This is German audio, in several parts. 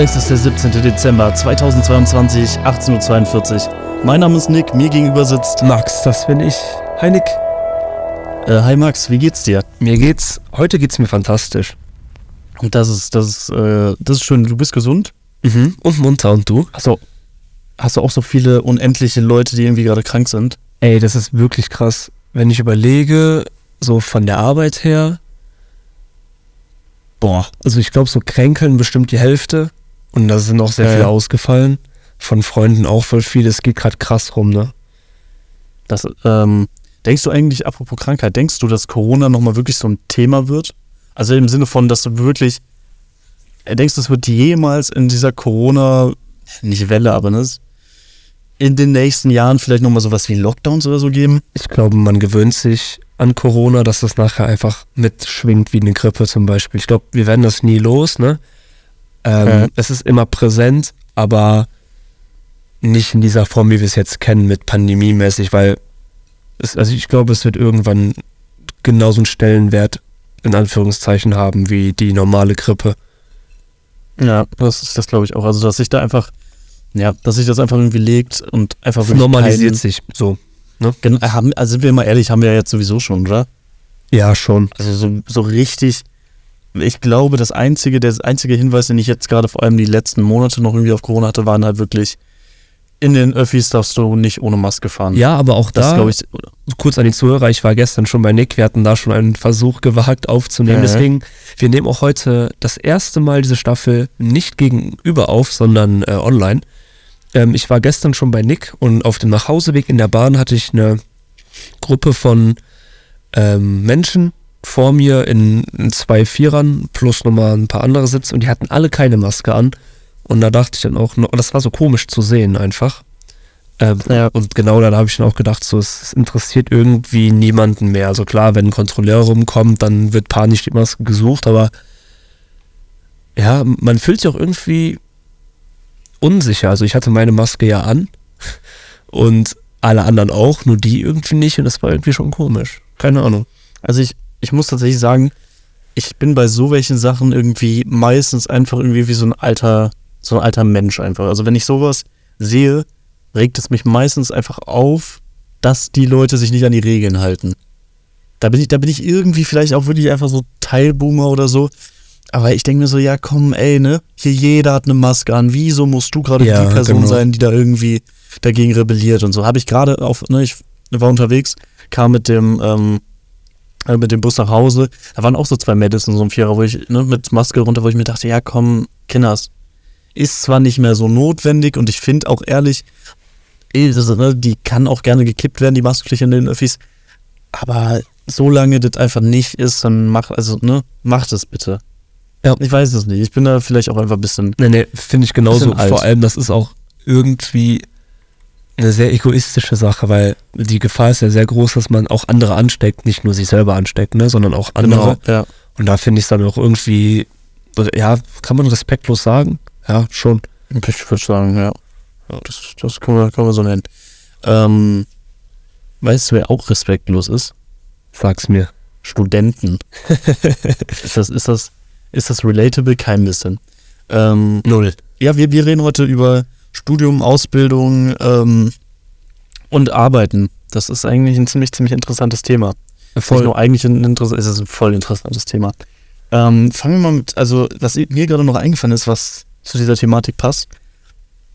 Es ist der 17. Dezember 2022, 18.42 Uhr. Mein Name ist Nick, mir gegenüber sitzt. Max, das bin ich. Hi Nick. Äh, hi Max, wie geht's dir? Mir geht's, heute geht's mir fantastisch. Und das ist, das ist, äh, das ist schön. Du bist gesund? Mhm. Und munter und du? Achso. Hast du auch so viele unendliche Leute, die irgendwie gerade krank sind? Ey, das ist wirklich krass. Wenn ich überlege, so von der Arbeit her, boah, also ich glaube, so kränkeln bestimmt die Hälfte. Und da sind auch sehr Ja, viele ja. ausgefallen. Von Freunden auch voll viel. Es geht gerade krass rum, ne? Das, ähm, denkst du eigentlich, apropos Krankheit, denkst du, dass Corona nochmal wirklich so ein Thema wird? Also im Sinne von, dass du wirklich, äh, denkst du, es wird jemals in dieser Corona, nicht Welle, aber ne, in den nächsten Jahren vielleicht nochmal sowas wie Lockdowns oder so geben? Ich glaube, man gewöhnt sich an Corona, dass das nachher einfach mitschwingt wie eine Grippe zum Beispiel. Ich glaube, wir werden das nie los, ne? Ähm, Ja. Es ist immer präsent, aber nicht in dieser Form, wie wir es jetzt kennen, mit pandemiemäßig, weil es, also ich glaube, es wird irgendwann genauso einen Stellenwert in Anführungszeichen haben wie die normale Grippe. Ja, das ist das glaube ich auch. Also, dass sich da einfach, ja, dass sich das einfach irgendwie legt und einfach normalisiert keinen- sich so. Gen- haben, also sind wir mal ehrlich, haben wir ja jetzt sowieso schon, oder? Ja, schon. Also so, so richtig, ich glaube, das einzige, der einzige Hinweis, den ich jetzt gerade vor allem die letzten Monate noch irgendwie auf Corona hatte, waren halt wirklich, in den Öffis darfst du nicht ohne Maske fahren. Ja, aber auch das da, glaube ich, kurz an die Zuhörer, ich war gestern schon bei Nick, wir hatten da schon einen Versuch gewagt aufzunehmen. Mhm. Deswegen, wir nehmen auch heute das erste Mal diese Staffel nicht gegenüber auf, sondern äh, online. Ähm, ich war gestern schon bei Nick und auf dem Nachhauseweg in der Bahn hatte ich eine Gruppe von ähm, Menschen vor mir in, in zwei Vierern plus nochmal ein paar andere Sitze und die hatten alle keine Maske an. Und da dachte ich dann auch, das war so komisch zu sehen einfach. Ähm, Ja. Und genau da habe ich dann auch gedacht, so, es, es interessiert irgendwie niemanden mehr. Also klar, wenn ein Kontrolleur rumkommt, dann wird panisch die Maske gesucht, aber ja, man fühlt sich auch irgendwie unsicher. Also ich hatte meine Maske ja an und alle anderen auch, nur die irgendwie nicht und das war irgendwie schon komisch. Keine Ahnung. also ich, ich muss tatsächlich sagen, ich bin bei so welchen Sachen irgendwie meistens einfach irgendwie wie so ein alter, so ein alter Mensch einfach. Also wenn ich sowas sehe, regt es mich meistens einfach auf, dass die Leute sich nicht an die Regeln halten. Da bin ich, da bin ich irgendwie vielleicht auch wirklich einfach so Teilboomer oder so. Aber ich denke mir so, ja komm, ey, ne? Hier jeder hat eine Maske an. Wieso musst du gerade Ja, die Person genau. sein, die da irgendwie dagegen rebelliert und so? Habe ich gerade auf, ne, ich war unterwegs, kam mit dem, ähm, äh, mit dem Bus nach Hause. Da waren auch so zwei Mädels in so einem Vierer, wo ich, ne, mit Maske runter, wo ich mir dachte, ja komm, Kinders, ist zwar nicht mehr so notwendig und ich finde auch ehrlich, eh, ne, die kann auch gerne gekippt werden, die Maskenpflicht in den Öffis. Aber solange das einfach nicht ist, dann mach, also, ne, macht es bitte. Ja. Ich weiß es nicht. Ich bin da vielleicht auch einfach ein bisschen. Nee, nee, finde ich genauso. Vor allem, das ist auch irgendwie eine sehr egoistische Sache, weil die Gefahr ist ja sehr groß, dass man auch andere ansteckt, nicht nur sich selber ansteckt, ne, sondern auch andere. Genau, ja. Und da finde ich es dann auch irgendwie, ja, kann man respektlos sagen? Ja, schon. Ich würde sagen, ja. ja das, das können, wir, können wir so nennen. Ähm, weißt du, wer auch respektlos ist? Sag's mir. Studenten. ist, das, ist, das, ist das relatable? Kein bisschen. Ähm, Null. ja, wir, wir reden heute über Studium, Ausbildung ähm, und Arbeiten. Das ist eigentlich ein ziemlich, ziemlich interessantes Thema. Nicht nur eigentlich ein interessantes, es ist ein voll interessantes Thema. Ähm, fangen wir mal mit, also was mir gerade noch eingefallen ist, was zu dieser Thematik passt.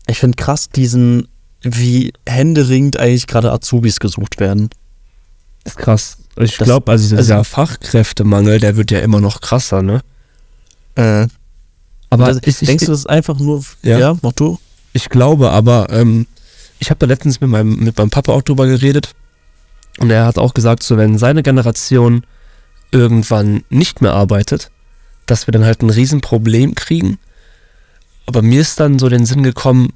Ich finde krass diesen, wie händeringend eigentlich gerade Azubis gesucht werden. ist krass. Ich glaube, also dieser also- Fachkräftemangel, der wird ja immer noch krasser, ne? Äh, Aber das, ich, denkst ich, du, das ist einfach nur, Ja. ja, mach du? Ich glaube aber, ähm, ich habe da letztens mit meinem, mit meinem Papa auch drüber geredet und er hat auch gesagt, so wenn seine Generation irgendwann nicht mehr arbeitet, dass wir dann halt ein Riesenproblem kriegen. Aber mir ist dann so den Sinn gekommen,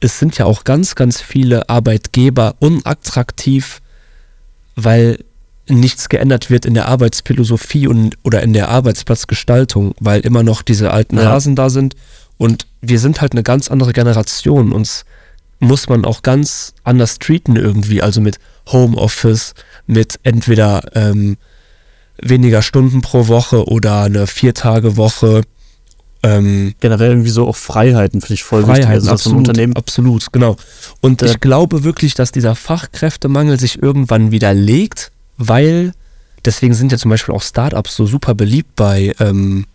es sind ja auch ganz, ganz viele Arbeitgeber unattraktiv, weil nichts geändert wird in der Arbeitsphilosophie und oder in der Arbeitsplatzgestaltung, weil immer noch diese alten Ja. Hasen da sind und wir sind halt eine ganz andere Generation. Uns muss man auch ganz anders treaten irgendwie, also mit Homeoffice, mit entweder ähm, weniger Stunden pro Woche oder eine Vier-Tage-Woche ähm, Generell irgendwie so auch Freiheiten finde ich voll wichtig. Freiheiten, Also, dass so ein absolut, Unternehmen absolut, genau. Und Äh, ich glaube wirklich, dass dieser Fachkräftemangel sich irgendwann widerlegt, weil deswegen sind ja zum Beispiel auch Startups so super beliebt bei, ähm,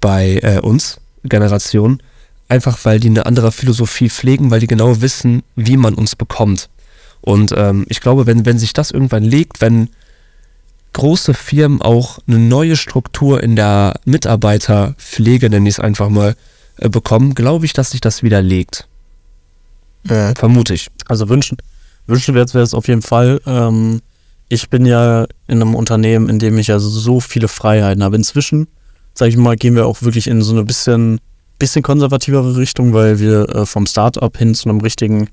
bei äh, uns, Generation, einfach weil die eine andere Philosophie pflegen, weil die genau wissen, wie man uns bekommt. Und ähm, ich glaube, wenn, wenn sich das irgendwann legt, wenn große Firmen auch eine neue Struktur in der Mitarbeiterpflege, nenne ich es einfach mal, äh, bekommen, glaube ich, dass sich das widerlegt. Vermute ich. Also wünschen, wünschenswert wäre es auf jeden Fall. Ähm, ich bin ja in einem Unternehmen, in dem ich ja so viele Freiheiten habe. Inzwischen, sage ich mal, gehen wir auch wirklich in so eine bisschen, bisschen konservativere Richtung, weil wir äh, vom Start-up hin zu einem richtigen,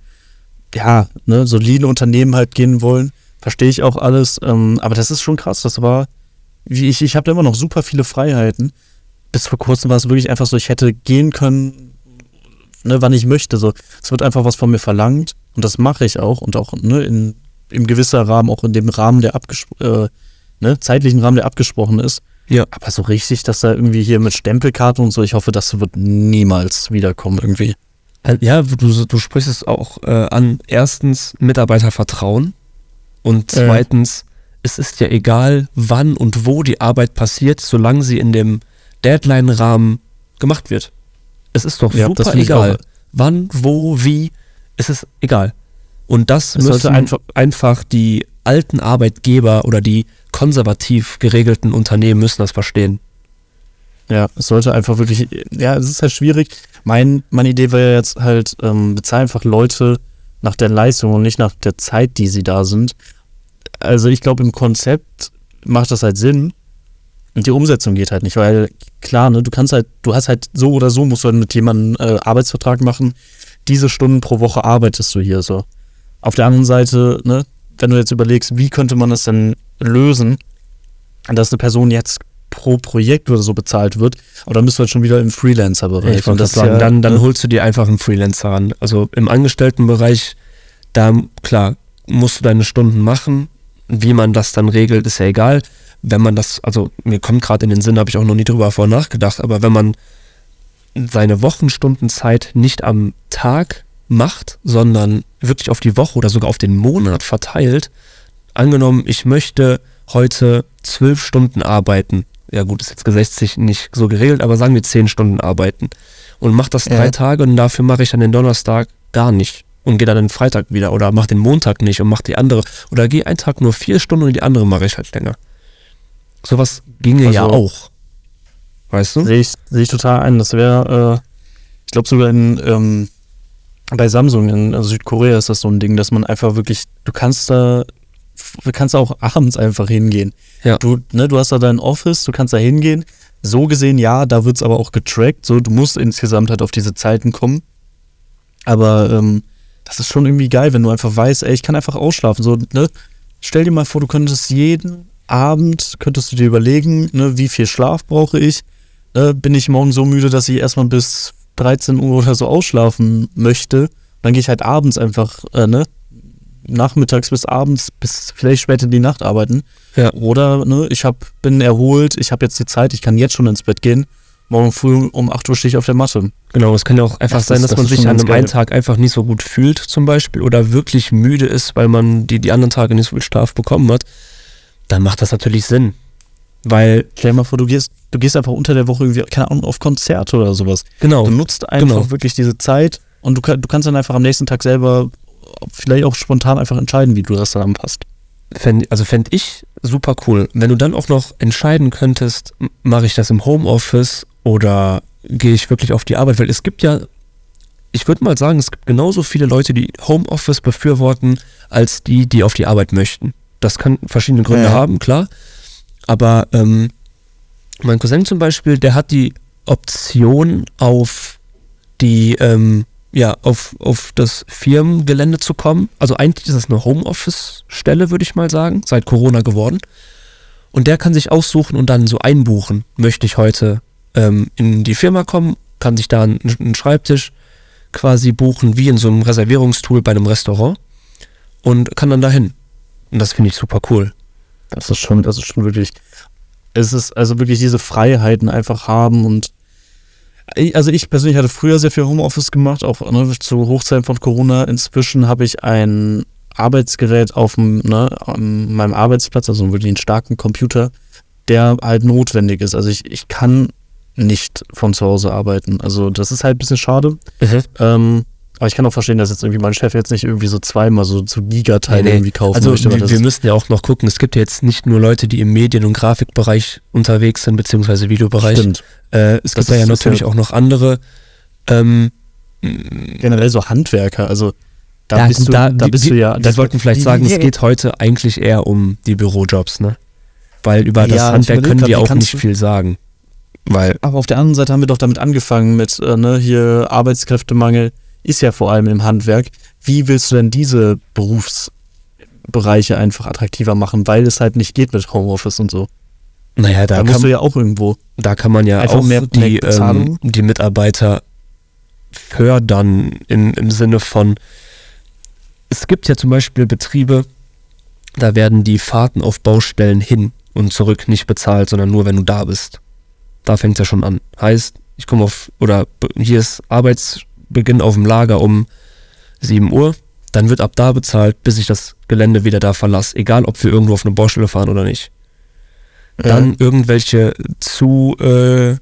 ja, ne, soliden Unternehmen halt gehen wollen. Verstehe ich auch alles. Ähm, aber das ist schon krass. Das war, wie ich, ich habe da immer noch super viele Freiheiten. Bis vor kurzem war es wirklich einfach so, ich hätte gehen können, ne, wann ich möchte. So, es wird einfach was von mir verlangt und das mache ich auch und auch ne, in, im gewisser Rahmen, auch in dem Rahmen, der abgesprochen, äh, ne, zeitlichen Rahmen, der abgesprochen ist. Ja. Aber so richtig, dass da irgendwie hier mit Stempelkarte und so, ich hoffe, das wird niemals wiederkommen irgendwie. Ja, du, du sprichst es auch äh, an. Erstens Mitarbeitervertrauen und zweitens, es ist ja egal, wann und wo die Arbeit passiert, solange sie in dem Deadline-Rahmen gemacht wird. Es ist doch Ja, super egal. Wann, wo, wie, es ist egal. Und das Es müssen einfach- einfach die alten Arbeitgeber oder die konservativ geregelten Unternehmen müssen das verstehen. Ja, es sollte einfach wirklich, ja, es ist halt schwierig. Mein, meine Idee ja jetzt halt, ähm, bezahl einfach Leute nach der Leistung und nicht nach der Zeit, die sie da sind. Also ich glaube, im Konzept macht das halt Sinn. Und die Umsetzung geht halt nicht, weil klar, ne, du kannst halt, du hast halt so oder so, musst du halt mit jemandem äh, Arbeitsvertrag machen. Diese Stunden pro Woche arbeitest du hier so. Auf der anderen Seite, ne, wenn du jetzt überlegst, wie könnte man das denn lösen, dass eine Person jetzt pro Projekt oder so bezahlt wird, aber dann bist du halt schon wieder im Freelancer-Bereich. Ich das sagen, ja, dann, dann ne, holst du dir einfach einen Freelancer an. Also im Angestelltenbereich, da, klar, musst du deine Stunden machen. Wie man das dann regelt, ist ja egal. Wenn man das, also mir kommt gerade in den Sinn, habe ich auch noch nie drüber vorher nachgedacht, aber wenn man seine Wochenstundenzeit nicht am Tag macht, sondern wirklich auf die Woche oder sogar auf den Monat verteilt, angenommen, ich möchte heute zwölf Stunden arbeiten. Ja gut, ist jetzt gesetzlich nicht so geregelt, aber sagen wir zehn Stunden arbeiten. Und mach das drei Ja. Tage und dafür mache ich dann den Donnerstag gar nicht. Und gehe dann den Freitag wieder oder mach den Montag nicht und mach die andere. Oder gehe einen Tag nur vier Stunden und die andere mache ich halt länger. Sowas ginge ja Also- auch. Weißt du? Sehe ich, sehe ich total ein. Das wäre, äh, ich glaube sogar in, ähm, bei Samsung in also Südkorea ist das so ein Ding, dass man einfach wirklich, du kannst da, kannst auch abends einfach hingehen. Ja. Du, ne, du hast da dein Office, du kannst da hingehen. So gesehen, ja, da wird es aber auch getrackt. So, du musst insgesamt halt auf diese Zeiten kommen. Aber ähm, das ist schon irgendwie geil, wenn du einfach weißt, ey, ich kann einfach ausschlafen. So, ne? Stell dir mal vor, du könntest jeden Abend, könntest du dir überlegen, ne, wie viel Schlaf brauche ich? Ne, bin ich morgen so müde, dass ich erstmal bis 13 Uhr oder so ausschlafen möchte? Dann gehe ich halt abends einfach, äh, ne? Nachmittags bis abends, bis vielleicht später in die Nacht arbeiten. Ja. Oder, ne, ich hab, bin erholt, ich habe jetzt die Zeit, ich kann jetzt schon ins Bett gehen. Morgen früh um 8 Uhr stehe ich auf der Matte. Genau, es kann ja auch einfach Das sein, dass das man sich an einem einen Tag einfach nicht so gut fühlt, zum Beispiel, oder wirklich müde ist, weil man die, die anderen Tage nicht so viel Schlaf bekommen hat. Dann macht das natürlich Sinn. Weil, Stell dir mal vor, du gehst, du gehst einfach unter der Woche irgendwie, keine Ahnung, auf Konzerte oder sowas. genau, Du nutzt einfach genau. wirklich diese Zeit und du, du kannst dann einfach am nächsten Tag selber vielleicht auch spontan einfach entscheiden, wie du das dann anpasst. fänd, also fände ich super cool. Wenn du dann auch noch entscheiden könntest, mache ich das im Homeoffice oder gehe ich wirklich auf die Arbeit, weil es gibt ja, ich würde mal sagen, es gibt genauso viele Leute, die Homeoffice befürworten, als die, die auf die Arbeit möchten. Das kann verschiedene Gründe Ja. haben, klar. Aber ähm, mein Cousin zum Beispiel, der hat die Option auf die, ähm, ja, auf, auf das Firmengelände zu kommen. Also eigentlich ist das eine Homeoffice-Stelle, würde ich mal sagen, seit Corona geworden. Und der kann sich aussuchen und dann so einbuchen. Möchte ich heute ähm, in die Firma kommen, kann sich da einen, einen Schreibtisch quasi buchen, wie in so einem Reservierungstool bei einem Restaurant und kann dann dahin. Und das finde ich super cool. Das ist schon, das ist schon wirklich, es ist also wirklich diese Freiheiten einfach haben und Also ich persönlich hatte früher sehr viel Homeoffice gemacht, auch ne, zu Hochzeiten von Corona. Inzwischen habe ich ein Arbeitsgerät auf dem, ne, meinem Arbeitsplatz, also wirklich einen starken Computer, der halt notwendig ist. Also ich, ich kann nicht von zu Hause arbeiten. Also das ist halt ein bisschen schade. Ähm, aber ich kann auch verstehen, dass jetzt irgendwie mein Chef jetzt nicht irgendwie so zweimal so zu Gigateile Nee, nee. irgendwie kaufen Also möchte. weil wir, müssen ja auch noch gucken, es gibt ja jetzt nicht nur Leute, die im Medien- und Grafikbereich unterwegs sind, beziehungsweise Videobereich. Stimmt. Äh, es Das gibt da ja natürlich ja- auch noch andere. Ähm, Generell so Handwerker, also da ja, bist du, da, wir- bist du ja. Wir da- sollten vielleicht wie- sagen, wie- es geht heute eigentlich eher um die Bürojobs, ne? Weil über das Ja, Handwerk können wir auch nicht viel sagen. Weil, Aber auf der anderen Seite haben wir doch damit angefangen mit, äh, ne, hier Arbeitskräftemangel ist ja vor allem im Handwerk. Wie willst du denn diese Berufsbereiche einfach attraktiver machen, weil es halt nicht geht mit Homeoffice und so? naja, Da, da, musst kann, du ja auch irgendwo. da kann man ja einfach auch mehr- die, ähm, die Mitarbeiter fördern in, im Sinne von, es gibt ja zum Beispiel Betriebe, da werden die Fahrten auf Baustellen hin und zurück nicht bezahlt, sondern nur, wenn du da bist. Da fängt es ja schon an. Heißt, ich komme auf, oder hier ist Arbeitsbeginn auf dem Lager um 7 Uhr, dann wird ab da bezahlt, bis ich das Gelände wieder da verlasse, egal ob wir irgendwo auf eine Baustelle fahren oder nicht. Dann irgendwelche zu, äh,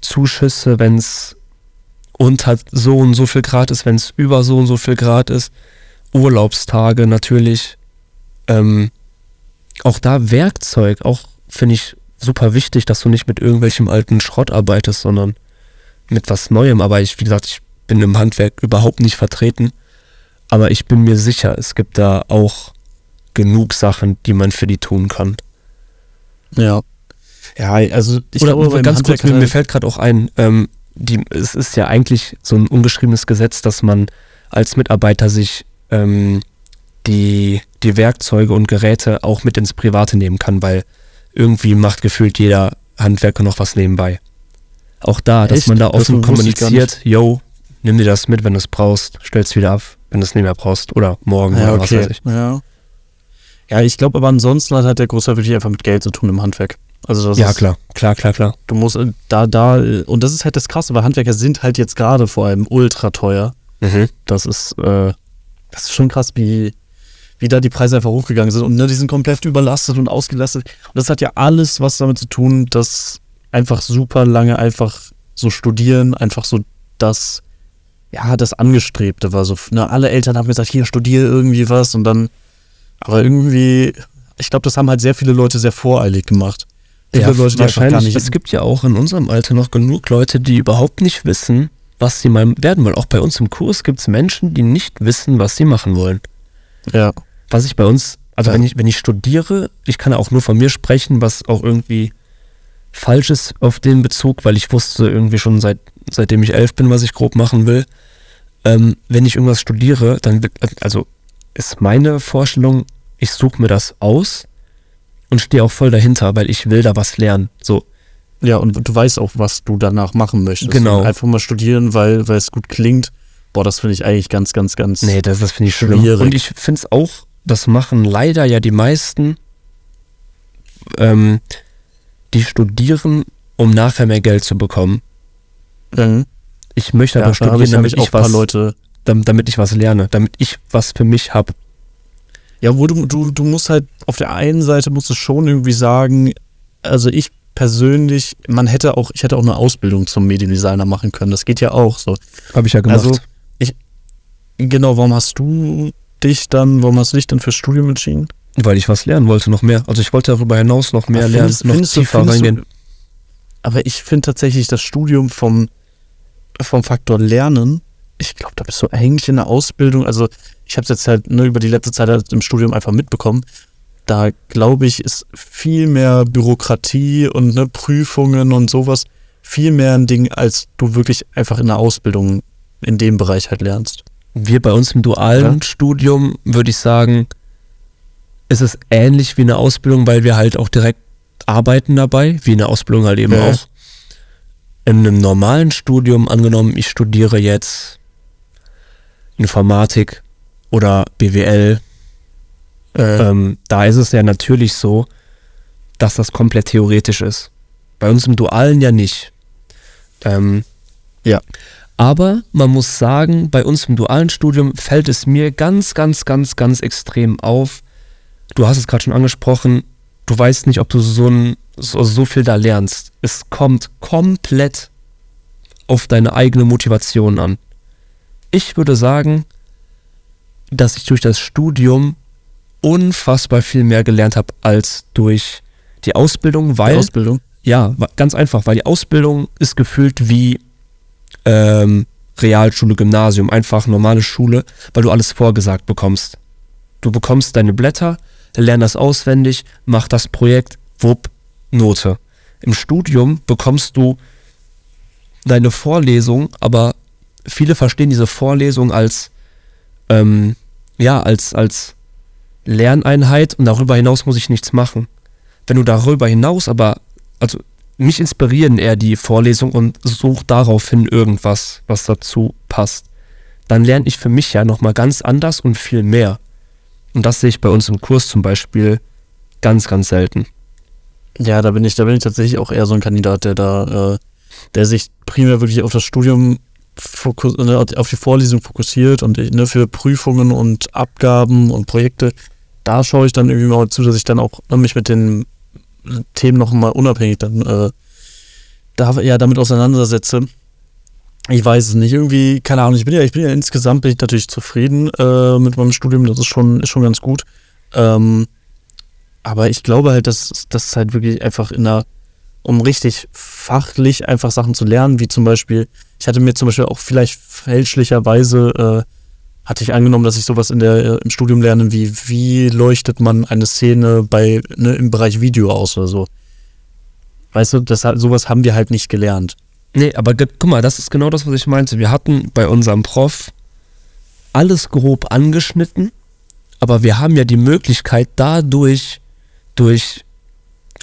Zuschüsse, wenn es unter so und so viel Grad ist, wenn es über so und so viel Grad ist. Urlaubstage natürlich. Ähm, auch da Werkzeug, auch finde ich super wichtig, dass du nicht mit irgendwelchem alten Schrott arbeitest, sondern mit was Neuem. Aber ich, wie gesagt, ich bin im Handwerk überhaupt nicht vertreten. Aber ich bin mir sicher, es gibt da auch genug Sachen, die man für die tun kann. Ja. Ja, also ich Oder glaube, ganz kurz, mir, mir halt- fällt gerade auch ein, ähm, die, es ist ja eigentlich so ein ungeschriebenes Gesetz, dass man als Mitarbeiter sich ähm, die, die Werkzeuge und Geräte auch mit ins Private nehmen kann, weil irgendwie macht gefühlt jeder Handwerker noch was nebenbei. Auch da, dass Echt? man da Das offen gar kommuniziert, yo, nimm dir das mit, wenn du es brauchst, stell's wieder ab, wenn du es nicht mehr brauchst oder morgen ja, oder was okay. weiß ich. Ja. ja, ich glaube aber ansonsten hat halt der Großteil wirklich einfach mit Geld zu tun im Handwerk. Also das Ja, ist, klar, klar, klar, klar. Du musst äh, da, da, äh, und das ist halt das Krasse, weil Handwerker sind halt jetzt gerade vor allem ultra teuer. Mhm. Das ist, äh, das ist schon krass, wie, wie da die Preise einfach hochgegangen sind. Und ne, die sind komplett überlastet und ausgelastet. Und das hat ja alles was damit zu tun, dass einfach super lange einfach so studieren, einfach so das, ja, das Angestrebte war. So, ne, alle Eltern haben gesagt, hier studiere irgendwie was und dann, aber irgendwie, ich glaube, das haben halt sehr viele Leute sehr voreilig gemacht. Viele Ja, Leute, die wahrscheinlich. gar nicht. es gibt ja auch in unserem Alter noch genug Leute, die überhaupt nicht wissen, was sie mal werden wollen. Auch bei uns im Kurs gibt es Menschen, die nicht wissen, was sie machen wollen. ja. Was ich bei uns, also Ja. wenn ich, wenn ich studiere, ich kann auch nur von mir sprechen, was auch irgendwie falsch ist auf den Bezug, weil ich wusste irgendwie schon seit, seitdem ich elf bin, was ich grob machen will. Ähm, wenn ich irgendwas studiere, dann also ist meine Vorstellung, ich suche mir das aus und stehe auch voll dahinter, weil ich will da was lernen. So, Ja, und du weißt auch, was du danach machen möchtest. Genau. Und einfach mal studieren, weil, weil es gut klingt. Boah, das finde ich eigentlich ganz, ganz, ganz. Nee, das, das finde ich schlimm. Schwierig. Und ich finde es auch, das machen leider ja die meisten, ähm, die studieren, um nachher mehr Geld zu bekommen. Mhm. Ich möchte Ja, aber habe studieren, damit ich auch ich, ein paar was, Leute. dam- damit ich was lerne, damit ich was für mich habe. Ja, wo du, du, du musst halt, auf der einen Seite musst du schon irgendwie sagen, also ich persönlich, man hätte auch, ich hätte auch eine Ausbildung zum Mediendesigner machen können. Das geht ja auch so. Habe ich ja gemacht. Also, ich, genau, warum hast du dich dann, warum hast du dich dann fürs Studium entschieden? weil ich was lernen wollte, noch mehr. Also ich wollte darüber hinaus noch mehr Aber lernen, findest- noch findest du- tiefer du- reingehen. Aber ich finde tatsächlich das Studium vom, vom Faktor Lernen, ich glaube, da bist du eigentlich in der Ausbildung, also ich habe es jetzt halt ne, über die letzte Zeit halt im Studium einfach mitbekommen, da glaube ich, ist viel mehr Bürokratie und ne, Prüfungen und sowas viel mehr ein Ding, als du wirklich einfach in der Ausbildung in dem Bereich halt lernst. Wir bei uns im dualen Ja. Studium, würde ich sagen, ist es ähnlich wie eine Ausbildung, weil wir halt auch direkt arbeiten dabei, wie eine Ausbildung halt eben Ja. auch. In einem normalen Studium, angenommen, ich studiere jetzt Informatik oder BWL, ähm, da ist es ja natürlich so, dass das komplett theoretisch ist. Bei uns im Dualen ja nicht. Ähm, Ja. Aber man muss sagen, bei uns im dualen Studium fällt es mir ganz, ganz, ganz, ganz extrem auf. Du hast es gerade schon angesprochen, du weißt nicht, ob du so, ein, so, so viel da lernst. Es kommt komplett auf deine eigene Motivation an. Ich würde sagen, dass ich durch das Studium unfassbar viel mehr gelernt habe als durch die Ausbildung, weil Die Ausbildung. ja, ganz einfach, weil die Ausbildung ist gefühlt wie ähm, Realschule, Gymnasium, einfach normale Schule, weil du alles vorgesagt bekommst. Du bekommst deine Blätter, lern das auswendig, mach das Projekt, wupp, Note. Im Studium bekommst du deine Vorlesung, aber viele verstehen diese Vorlesung als ähm, ja, als, als Lerneinheit und darüber hinaus muss ich nichts machen. Wenn du darüber hinaus aber, also mich inspirieren eher die Vorlesung und such daraufhin irgendwas, was dazu passt. Dann lerne ich für mich ja nochmal ganz anders und viel mehr. Und das sehe ich bei uns im Kurs zum Beispiel ganz, ganz selten. Ja, da bin ich, da bin ich tatsächlich auch eher so ein Kandidat, der da, äh, der sich primär wirklich auf das Studium fokus, ne, auf die Vorlesung fokussiert und ne, für Prüfungen und Abgaben und Projekte, da schaue ich dann irgendwie mal zu, dass ich dann auch ne, mich mit den Themen noch mal unabhängig dann äh, da, ja, damit auseinandersetze. Ich weiß es nicht, irgendwie, keine Ahnung, ich bin ja, ich bin ja insgesamt bin ich natürlich zufrieden äh, mit meinem Studium, das ist schon, ist schon ganz gut. Ähm, aber ich glaube halt, dass das halt wirklich einfach in einer, um richtig fachlich einfach Sachen zu lernen, wie zum Beispiel, ich hatte mir zum Beispiel auch vielleicht fälschlicherweise, äh, hatte ich angenommen, dass ich sowas in der, äh, im Studium lerne, wie, wie leuchtet man eine Szene bei, ne, im Bereich Video aus oder so. Weißt du, das, sowas haben wir halt nicht gelernt. Nee, aber guck mal, das ist genau das, was ich meinte. Wir hatten bei unserem Prof alles grob angeschnitten, aber wir haben ja die Möglichkeit dadurch, durch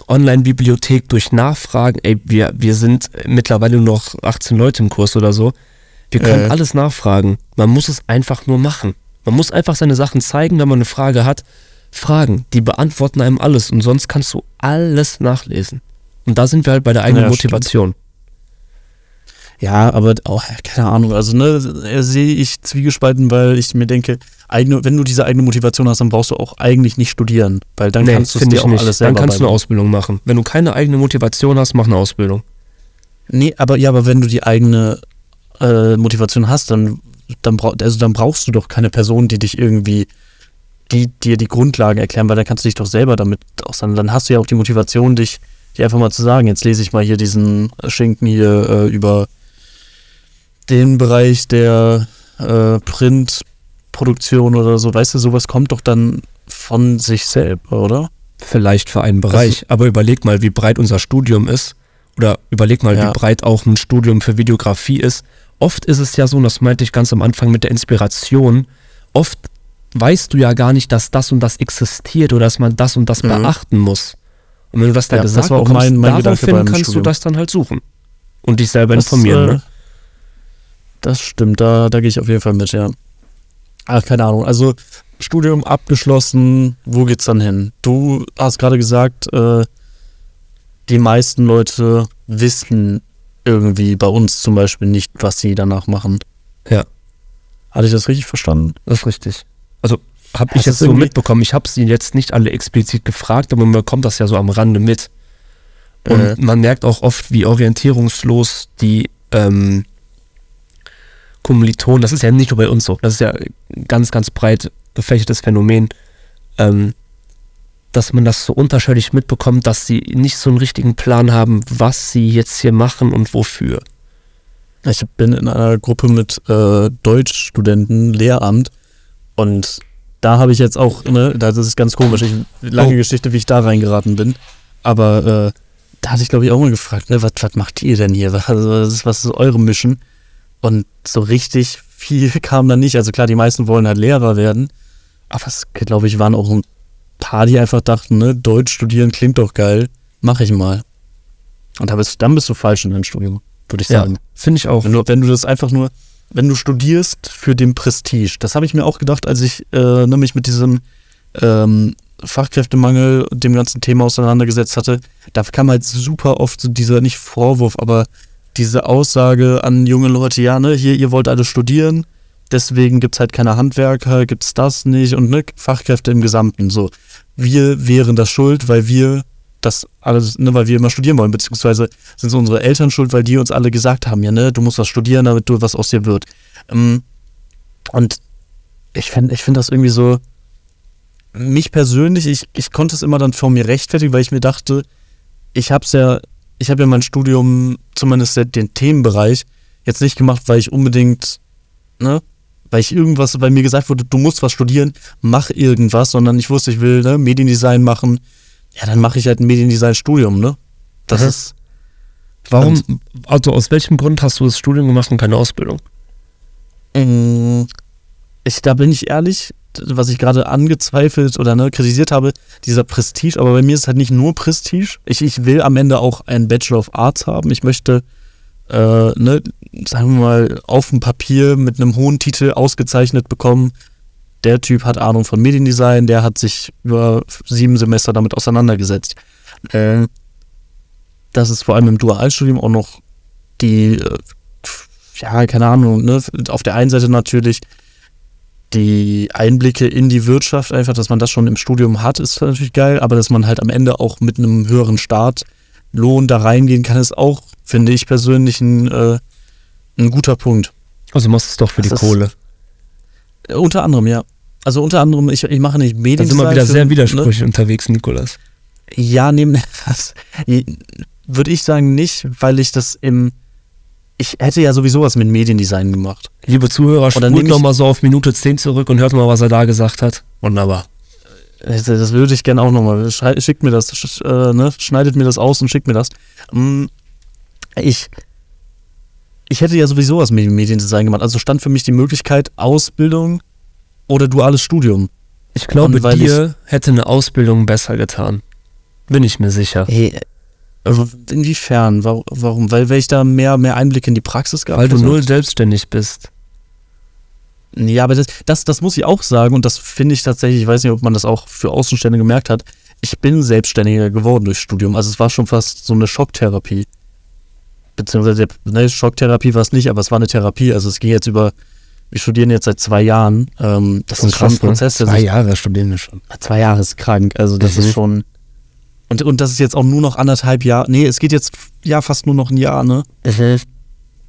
Online-Bibliothek, durch Nachfragen, ey, wir, wir sind mittlerweile nur noch 18 Leute im Kurs oder so, wir können Äh. alles nachfragen. Man muss es einfach nur machen. Man muss einfach seine Sachen zeigen, wenn man eine Frage hat. Fragen, die beantworten einem alles und sonst kannst du alles nachlesen. Und da sind wir halt bei der eigenen Ja, stimmt. Ja, aber auch, keine Ahnung, also ne, sehe ich zwiegespalten, weil ich mir denke, eigene, wenn du diese eigene Motivation hast, dann brauchst du auch eigentlich nicht studieren, weil dann kannst du es dir ich auch nicht. alles Dann selber kannst du eine. Ausbildung machen. Wenn du keine eigene Motivation hast, mach eine Ausbildung. Nee, aber ja, aber wenn du die eigene äh, Motivation hast, dann, dann, brauch, also dann brauchst du doch keine Person, die dich irgendwie, die dir die Grundlagen erklären, weil dann kannst du dich doch selber damit auseinander. Dann hast du ja auch die Motivation, dich, dir einfach mal zu sagen, jetzt lese ich mal hier diesen Schinken hier äh, über den Bereich der äh, Printproduktion oder so. Weißt du, sowas kommt doch dann von sich selber, oder? Vielleicht für einen Bereich. aber überleg mal, wie breit unser Studium ist. Oder überleg mal, Ja. wie breit auch ein Studium für Videografie ist. Oft ist es ja so, und das meinte ich ganz am Anfang mit der Inspiration, oft weißt du ja gar nicht, dass das und das existiert oder dass man das und das Mhm. beachten muss. Und wenn du das da Ja, das gesagt war auch bekommst, mein- mein daraufhin kannst Studium. du das dann halt suchen. Und dich selber Das, informieren, äh, ne? Das stimmt, da, da gehe ich auf jeden Fall mit, ja. Ach, keine Ahnung. Also, Studium abgeschlossen, wo geht's dann hin? Du hast gerade gesagt, äh, die meisten Leute wissen irgendwie bei uns zum Beispiel nicht, was sie danach machen. Ja. Hatte ich das richtig verstanden? Das ist richtig. Also habe ich jetzt so mitbekommen. Ich habe sie jetzt nicht alle explizit gefragt, aber man bekommt das ja so am Rande mit. Und Äh. man merkt auch oft, wie orientierungslos die ähm, Kommilitonen, das ist ja nicht nur bei uns so, das ist ja ein ganz, ganz breit gefächertes Phänomen, ähm, dass man das so unterschiedlich mitbekommt, dass sie nicht so einen richtigen Plan haben, was sie jetzt hier machen und wofür. Ich bin in einer Gruppe mit äh, Deutschstudenten, Lehramt und da habe ich jetzt auch, ne, das ist ganz komisch, ich, lange Oh. Geschichte, wie ich da reingeraten bin, aber äh, da hatte ich glaube ich auch mal gefragt, ne, was, macht ihr denn hier, was, was ist eure Mission? Und so richtig viel kam da nicht, also klar, die meisten wollen halt Lehrer werden, aber es glaube ich waren auch ein paar, die einfach dachten, ne, Deutsch studieren klingt doch geil, mach ich mal. Und da bist, dann bist du falsch in deinem Studium, würde ich sagen. finde ich auch. Wenn du, wenn du das einfach nur, wenn du studierst für den Prestige, das habe ich mir auch gedacht, als ich äh, ne, mich mit diesem ähm, Fachkräftemangel und dem ganzen Thema auseinandergesetzt hatte. Da kam halt super oft so dieser, nicht Vorwurf, aber diese Aussage an junge Leute, ja, ne, hier, ihr wollt alle studieren, deswegen gibt's halt keine Handwerker, gibt's das nicht und ne, Fachkräfte im Gesamten. So, wir wären das schuld, weil wir das alles, ne, weil wir immer studieren wollen, beziehungsweise sind es unsere Eltern schuld, weil die uns alle gesagt haben, ja, ne, du musst was studieren, damit du was aus dir wird. Ähm, und ich finde ich find das irgendwie so, mich persönlich, ich, ich konnte es immer dann vor mir rechtfertigen, weil ich mir dachte, ich habe es ja, ich habe ja mein Studium, zumindest den Themenbereich, jetzt nicht gemacht, weil ich unbedingt, ne, weil ich irgendwas, weil mir gesagt wurde, du musst was studieren, mach irgendwas, sondern ich wusste, ich will ne, Mediendesign machen, ja, dann mache ich halt ein Mediendesign-Studium, ne? Das Mhm. ist. Warum, also aus welchem Grund hast du das Studium gemacht und keine Ausbildung? Mm, Ich, da bin ich ehrlich, was ich gerade angezweifelt oder ne, kritisiert habe, dieser Prestige, aber bei mir ist es halt nicht nur Prestige. Ich, ich will am Ende auch einen Bachelor of Arts haben. Ich möchte, äh, ne, sagen wir mal, auf dem Papier mit einem hohen Titel ausgezeichnet bekommen. Der Typ hat Ahnung von Mediendesign, der hat sich über sieben Semester damit auseinandergesetzt. Äh, das ist vor allem im Dualstudium auch noch die, äh, ja, keine Ahnung, ne, auf der einen Seite natürlich die Einblicke in die Wirtschaft einfach, dass man das schon im Studium hat, ist natürlich geil, aber dass man halt am Ende auch mit einem höheren Startlohn da reingehen kann, ist auch, finde ich persönlich, ein, äh, ein guter Punkt. Also machst du es doch für Das die Kohle. Äh, unter anderem, ja. Also unter anderem, ich, ich mache nicht Da sind wir wieder sehr ne? widersprüchlich unterwegs, Nikolas. Ja, neben das würde ich sagen nicht, weil ich das im ich hätte ja sowieso was mit Mediendesign gemacht. Liebe Zuhörer, spult nehm ich- noch mal so auf Minute 10 zurück und hört mal, was er da gesagt hat. Wunderbar. Das, würde ich gerne auch nochmal. Schickt mir das, sch, äh, ne? schneidet mir das aus und schickt mir das. Mm, Ich, ich hätte ja sowieso was mit Mediendesign gemacht. Also stand für mich die Möglichkeit Ausbildung oder duales Studium. Ich glaube, dir hätte eine Ausbildung besser getan. Bin ich mir sicher. Hey, inwiefern? Warum? Weil, weil ich da mehr, mehr Einblick in die Praxis gehabt Weil du null selbstständig bist. Ja, aber das, das, das muss ich auch sagen und das finde ich tatsächlich, ich weiß nicht, ob man das auch für Außenstände gemerkt hat, ich bin selbstständiger geworden durch Studium. Also es war schon fast so eine Schocktherapie. Beziehungsweise, ne, Schocktherapie war es nicht, aber es war eine Therapie. Also es ging jetzt über, wir studieren jetzt seit zwei Jahren. Ähm, das, ist schon ein Prozess, der ne? Zwei Jahre studieren wir schon. Zwei Jahre ist krank, also das Mhm. ist schon. Und, und das ist jetzt auch nur noch anderthalb Jahre. Nee, es geht jetzt ja fast nur noch ein Jahr, ne?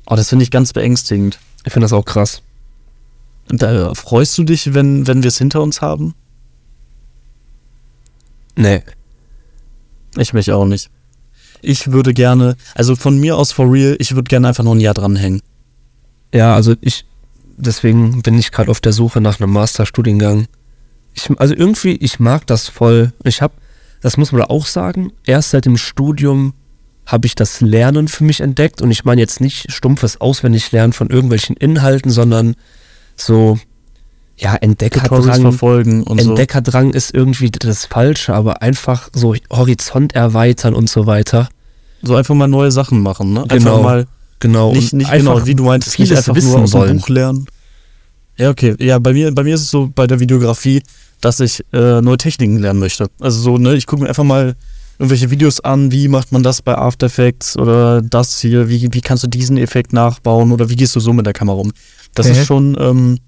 Oh, das finde ich ganz beängstigend. Ich finde das auch krass. Und da freust du dich, wenn, wenn wir es hinter uns haben? Nee. Ich mich auch nicht. Ich würde gerne, also von mir aus for real, ich würde gerne einfach noch ein Jahr dranhängen. Ja, also ich, deswegen bin ich gerade auf der Suche nach einem Masterstudiengang. Ich, also irgendwie, ich mag das voll. Ich habe, das muss man auch sagen, erst seit dem Studium habe ich das Lernen für mich entdeckt und ich meine jetzt nicht stumpfes Auswendiglernen von irgendwelchen Inhalten, sondern so, ja, Entdeckerdrang. verfolgen und so. Entdeckerdrang ist irgendwie das Falsche, aber einfach so Horizont erweitern und so weiter. So einfach mal neue Sachen machen, ne? Einfach Genau. mal Genau. nicht, nicht einfach genau, wie du meintest, nicht einfach wissen nur aus dem. Buch lernen. Ja, okay. Ja, bei mir, bei mir ist es so bei der Videografie, dass ich äh, neue Techniken lernen möchte. Also so, ne, ich gucke mir einfach mal irgendwelche Videos an, wie macht man das bei After Effects oder das hier, wie, wie kannst du diesen Effekt nachbauen oder wie gehst du so mit der Kamera um. Das Mhm. ist schon, ähm,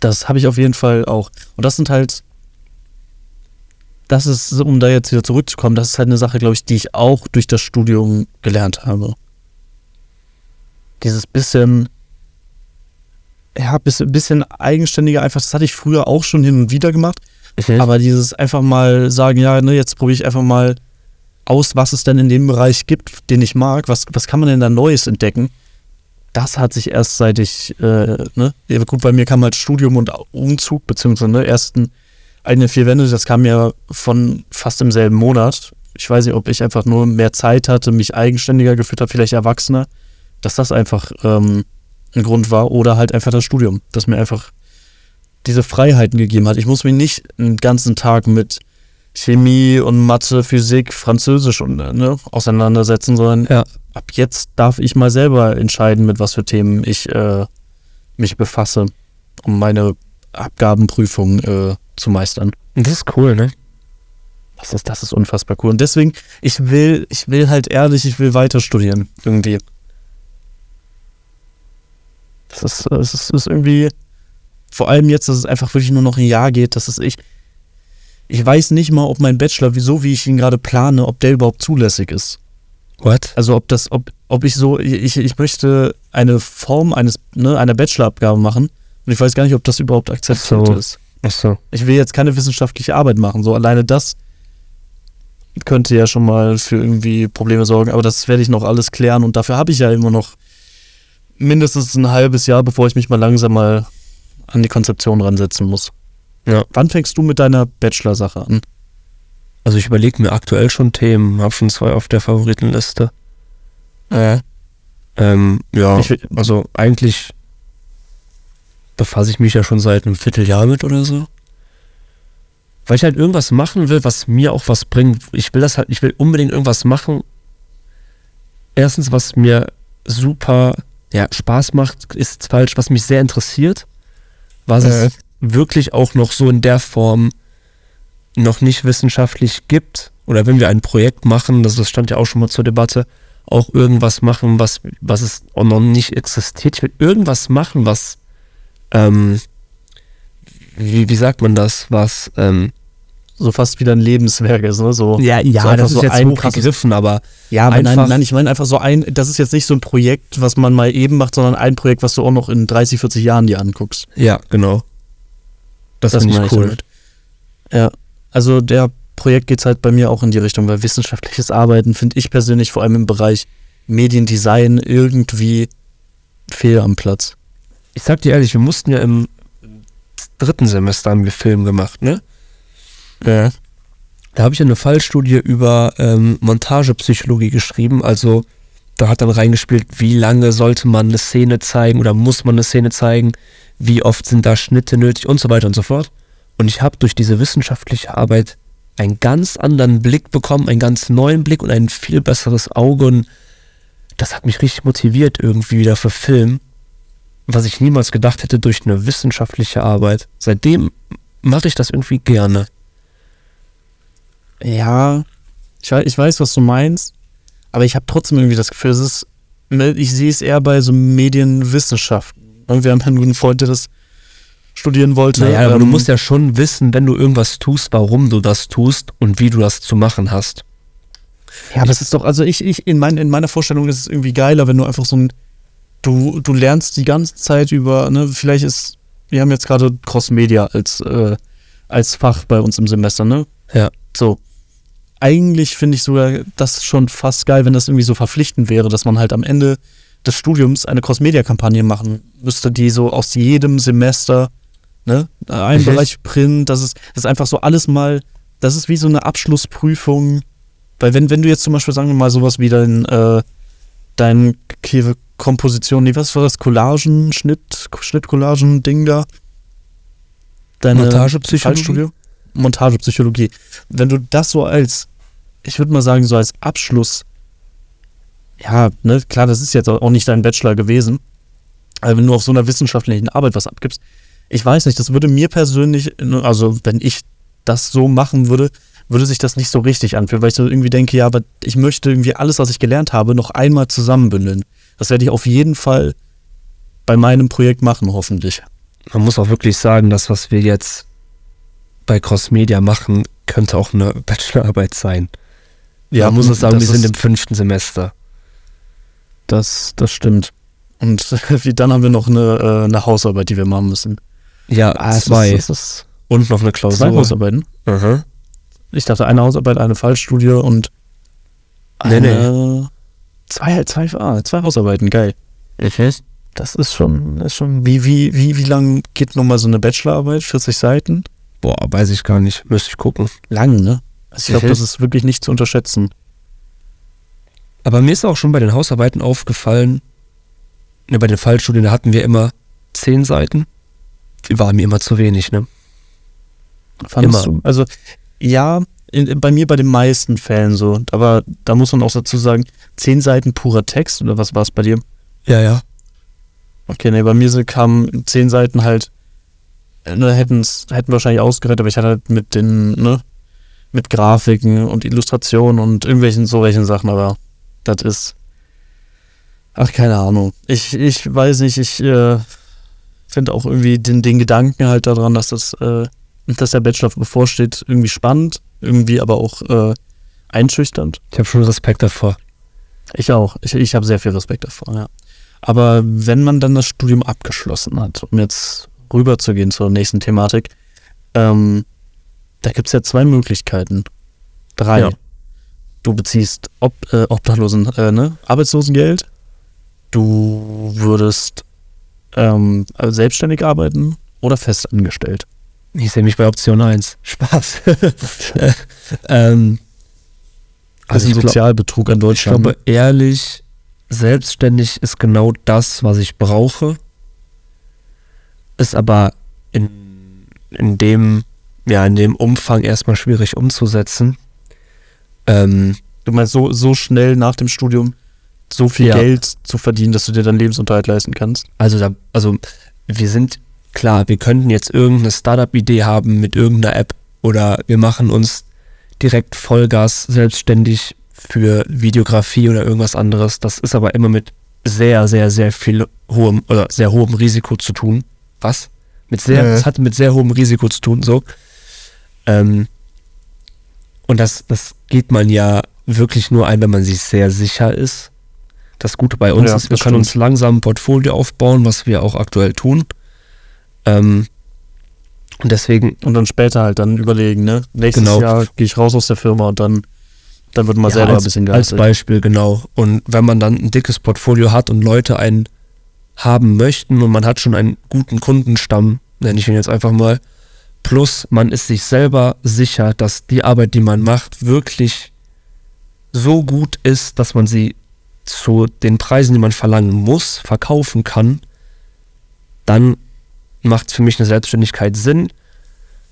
das habe ich auf jeden Fall auch. Und das sind halt, das ist, um da jetzt wieder zurückzukommen, das ist halt eine Sache, glaube ich, die ich auch durch das Studium gelernt habe. Dieses bisschen, ja, bisschen, bisschen eigenständiger einfach, das hatte ich früher auch schon hin und wieder gemacht, aber dieses einfach mal sagen, ja, ne, jetzt probiere ich einfach mal aus, was es denn in dem Bereich gibt, den ich mag, was, was kann man denn da Neues entdecken? Das hat sich erst seit ich, äh, ne, ja, gut, bei mir kam halt Studium und Umzug, beziehungsweise ne, ersten eigene vier Wände, das kam ja von fast im selben Monat. Ich weiß nicht, ob ich einfach nur mehr Zeit hatte, mich eigenständiger gefühlt habe, vielleicht erwachsener, dass das einfach ähm, ein Grund war oder halt einfach das Studium, das mir einfach diese Freiheiten gegeben hat. Ich muss mich nicht einen ganzen Tag mit Chemie und Mathe, Physik, Französisch und, äh, ne, auseinandersetzen, sondern Ja. ab jetzt darf ich mal selber entscheiden, mit was für Themen ich äh, mich befasse, um meine Abgabenprüfung äh, zu meistern. Das ist cool, ne? Das ist, das ist unfassbar cool. Und deswegen, ich will, ich will halt ehrlich, ich will weiter studieren. Irgendwie. Das ist, das ist, ist irgendwie, vor allem jetzt, dass es einfach wirklich nur noch ein Jahr geht, das ist ich. Ich weiß nicht mal, ob mein Bachelor, so wie ich ihn gerade plane, ob der überhaupt zulässig ist. What? Also ob das, ob, ob ich so, ich, ich möchte eine Form eines, ne, einer Bachelorabgabe machen und ich weiß gar nicht, ob das überhaupt akzeptiert so. ist. Ach so. Ich will jetzt keine wissenschaftliche Arbeit machen. So alleine das könnte ja schon mal für irgendwie Probleme sorgen. Aber das werde ich noch alles klären und dafür habe ich ja immer noch mindestens ein halbes Jahr, bevor ich mich mal langsam mal an die Konzeption ransetzen muss. Ja. Wann fängst du mit deiner Bachelor-Sache an? Also ich überlege mir aktuell schon Themen, habe schon zwei auf der Favoritenliste. Äh. Ähm, ja, Ich also eigentlich befasse ich mich ja schon seit einem Vierteljahr mit oder so. Weil ich halt irgendwas machen will, was mir auch was bringt. Ich will das halt, ich will unbedingt irgendwas machen. Erstens, was mir super ja, Spaß macht, ist falsch, was mich sehr interessiert. Was Äh. es wirklich auch noch so in der Form noch nicht wissenschaftlich gibt. Oder wenn wir ein Projekt machen, das, das stand ja auch schon mal zur Debatte, auch irgendwas machen, was, was es auch noch nicht existiert. Ich will irgendwas machen, was, ähm, wie, wie sagt man das, was, ähm, So fast wieder ein Lebenswerk ist, ne? So, ja, ja, so das ist so jetzt ein hochgegriffen, aber Ja, aber Einfach- nein, nein, ich meine einfach so ein, das ist jetzt nicht so ein Projekt, was man mal eben macht, sondern ein Projekt, was du auch noch in 30, 40 Jahren dir anguckst. ja, genau. Das, Das finde ich ich cool. damit. Ja, also der Projekt geht halt bei mir auch in die Richtung, weil wissenschaftliches Arbeiten finde ich persönlich vor allem im Bereich Mediendesign irgendwie fehl am Platz. Ich sag dir ehrlich, wir mussten ja im dritten Semester haben wir Film gemacht, ne? Ja. Da habe ich eine Fallstudie über ähm, Montagepsychologie geschrieben. Also da hat dann reingespielt, wie lange sollte man eine Szene zeigen oder muss man eine Szene zeigen, wie oft sind da Schnitte nötig und so weiter und so fort. Und ich habe durch diese wissenschaftliche Arbeit einen ganz anderen Blick bekommen, einen ganz neuen Blick und ein viel besseres Auge. Und das hat mich richtig motiviert irgendwie wieder für Film, was ich niemals gedacht hätte durch eine wissenschaftliche Arbeit. Seitdem mache ich das irgendwie gerne. Ja, ich weiß, ich weiß, was du meinst, aber ich habe trotzdem irgendwie das Gefühl, es ist, ich sehe es eher bei so Medienwissenschaften. Und wir haben einen Freund, der das studieren wollte. Naja, aber du ähm, musst ja schon wissen, wenn du irgendwas tust, warum du das tust und wie du das zu machen hast. Ja, aber es ist doch, also ich, ich in, mein, in meiner Vorstellung ist es irgendwie geiler, wenn du einfach so ein, du, du lernst die ganze Zeit über, ne, vielleicht ist, wir haben jetzt gerade Cross-Media als, äh, als Fach bei uns im Semester, ne? Ja. So. Eigentlich finde ich sogar das schon fast geil, wenn das irgendwie so verpflichtend wäre, dass man halt am Ende des Studiums eine Cross-Media-Kampagne machen müsste, die so aus jedem Semester, ne, ein Mhm. Bereich Print, das ist, das ist einfach so alles mal, das ist wie so eine Abschlussprüfung, weil wenn, wenn du jetzt zum Beispiel, sagen wir mal, sowas wie dein, äh, dein Komposition, nee, was war das, Collagen, Schnitt, Schnittcollagen-Ding da? Deine Montagepsychologie? Montagepsychologie. Wenn du das so als, ich würde mal sagen, so als Abschluss, ja, ne, klar, das ist jetzt auch nicht dein Bachelor gewesen, aber wenn du auf so einer wissenschaftlichen Arbeit was abgibst, ich weiß nicht, das würde mir persönlich, ne, also wenn ich das so machen würde, würde sich das nicht so richtig anfühlen, weil ich so irgendwie denke, ja, aber ich möchte irgendwie alles, was ich gelernt habe, noch einmal zusammenbündeln. Das werde ich auf jeden Fall bei meinem Projekt machen, hoffentlich. Man muss auch wirklich sagen, das, was wir jetzt bei Cross Media machen, könnte auch eine Bachelorarbeit sein. Ja, man muss es sagen, das wir sind im fünften Semester. Das, das stimmt. Und dann haben wir noch eine, äh, eine Hausarbeit, die wir machen müssen. Ja, Ah, es zwei. Ist, es ist und noch eine Klausur. zwei Hausarbeiten. Aha. Ich dachte, eine Hausarbeit, eine Fallstudie und Nee, eine, Zwei, zwei, ah, zwei Hausarbeiten, geil. Das ist schon, ist schon, wie, wie, wie, wie lang geht nochmal so eine Bachelorarbeit? 40 Seiten? Boah, weiß ich gar nicht. Müsste ich gucken. Lang, ne? Also ich glaube, das ist wirklich nicht zu unterschätzen. Aber mir ist auch schon bei den Hausarbeiten aufgefallen, ne, bei den Fallstudien, da hatten wir immer zehn Seiten. Die waren mir immer zu wenig, ne? Fandest Immer. du? Also, ja, in, bei mir bei den meisten Fällen so. Aber da muss man auch dazu sagen, zehn Seiten purer Text oder was war es bei dir? Ja, ja. Okay, nee, bei mir kamen zehn Seiten halt, äh, ne, hätten's, hätten wahrscheinlich ausgerettet, aber ich hatte halt mit den, ne, mit Grafiken und Illustrationen und irgendwelchen so welchen Sachen, aber das ist, Ach, keine Ahnung. Ich, ich weiß nicht, ich äh, finde auch irgendwie den, den Gedanken halt daran, dass das, äh, dass der Bachelor bevorsteht, irgendwie spannend, irgendwie aber auch äh, einschüchternd. Ich habe schon Respekt davor. Ich auch. Ich, ich habe sehr viel Respekt davor, ja. Aber wenn man dann das Studium abgeschlossen hat, um jetzt rüberzugehen zur nächsten Thematik, ähm, da gibt es ja zwei Möglichkeiten. Drei. Ja. Du beziehst Ob äh, Obdachlosen, äh, ne? Arbeitslosengeld. Du würdest ähm, selbstständig arbeiten oder festangestellt. Ich sehe mich bei Option 1. Spaß. ähm, Also ich ein glaub- Sozialbetrug an Ich Deutschland. glaube, ehrlich, selbstständig ist genau das, was ich brauche. Ist aber in, in dem, ja, in dem Umfang erstmal schwierig umzusetzen. Ähm, du meinst so, so schnell nach dem Studium so viel Ja. Geld zu verdienen, dass du dir dann Lebensunterhalt leisten kannst? also da, also wir sind, klar, wir könnten jetzt irgendeine Startup-Idee haben mit irgendeiner App oder wir machen uns direkt Vollgas selbstständig für Videografie oder irgendwas anderes. Das ist aber immer mit sehr, sehr, sehr viel hohem oder sehr hohem Risiko zu tun. Was? Mit sehr, es hat mit sehr hohem Risiko zu tun, so. Ähm, und das, das geht man ja wirklich nur ein, wenn man sich sehr sicher ist. Das Gute bei uns Ja, ist, wir können uns stimmt. langsam ein Portfolio aufbauen, was wir auch aktuell tun. Ähm, und deswegen, Und dann später halt dann überlegen, ne? Nächstes Genau. Jahr gehe ich raus aus der Firma und dann, dann wird man Ja, selber als, ein bisschen als geizig. Beispiel, genau. Und wenn man dann ein dickes Portfolio hat und Leute einen haben möchten und man hat schon einen guten Kundenstamm, nenne ich ihn jetzt einfach mal, plus man ist sich selber sicher, dass die Arbeit, die man macht, wirklich so gut ist, dass man sie zu den Preisen, die man verlangen muss, verkaufen kann, dann macht für mich eine Selbstständigkeit Sinn.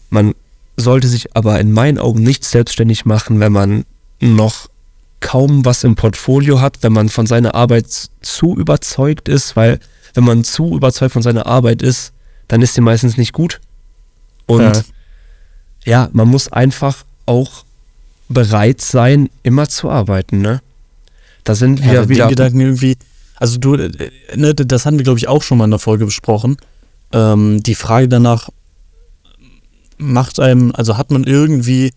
Man sollte sich aber in meinen Augen nicht selbstständig machen, wenn man noch kaum was im Portfolio hat, wenn man von seiner Arbeit zu überzeugt ist, weil wenn man zu überzeugt von seiner Arbeit ist, dann ist sie meistens nicht gut. Und Ja. ja, man muss einfach auch bereit sein, immer zu arbeiten, ne? Da sind wir ja, wieder. den Gedanken irgendwie, also du, äh, ne, das hatten wir, glaube ich, auch schon mal in der Folge besprochen. Ähm, die Frage danach, macht einem, also hat man irgendwie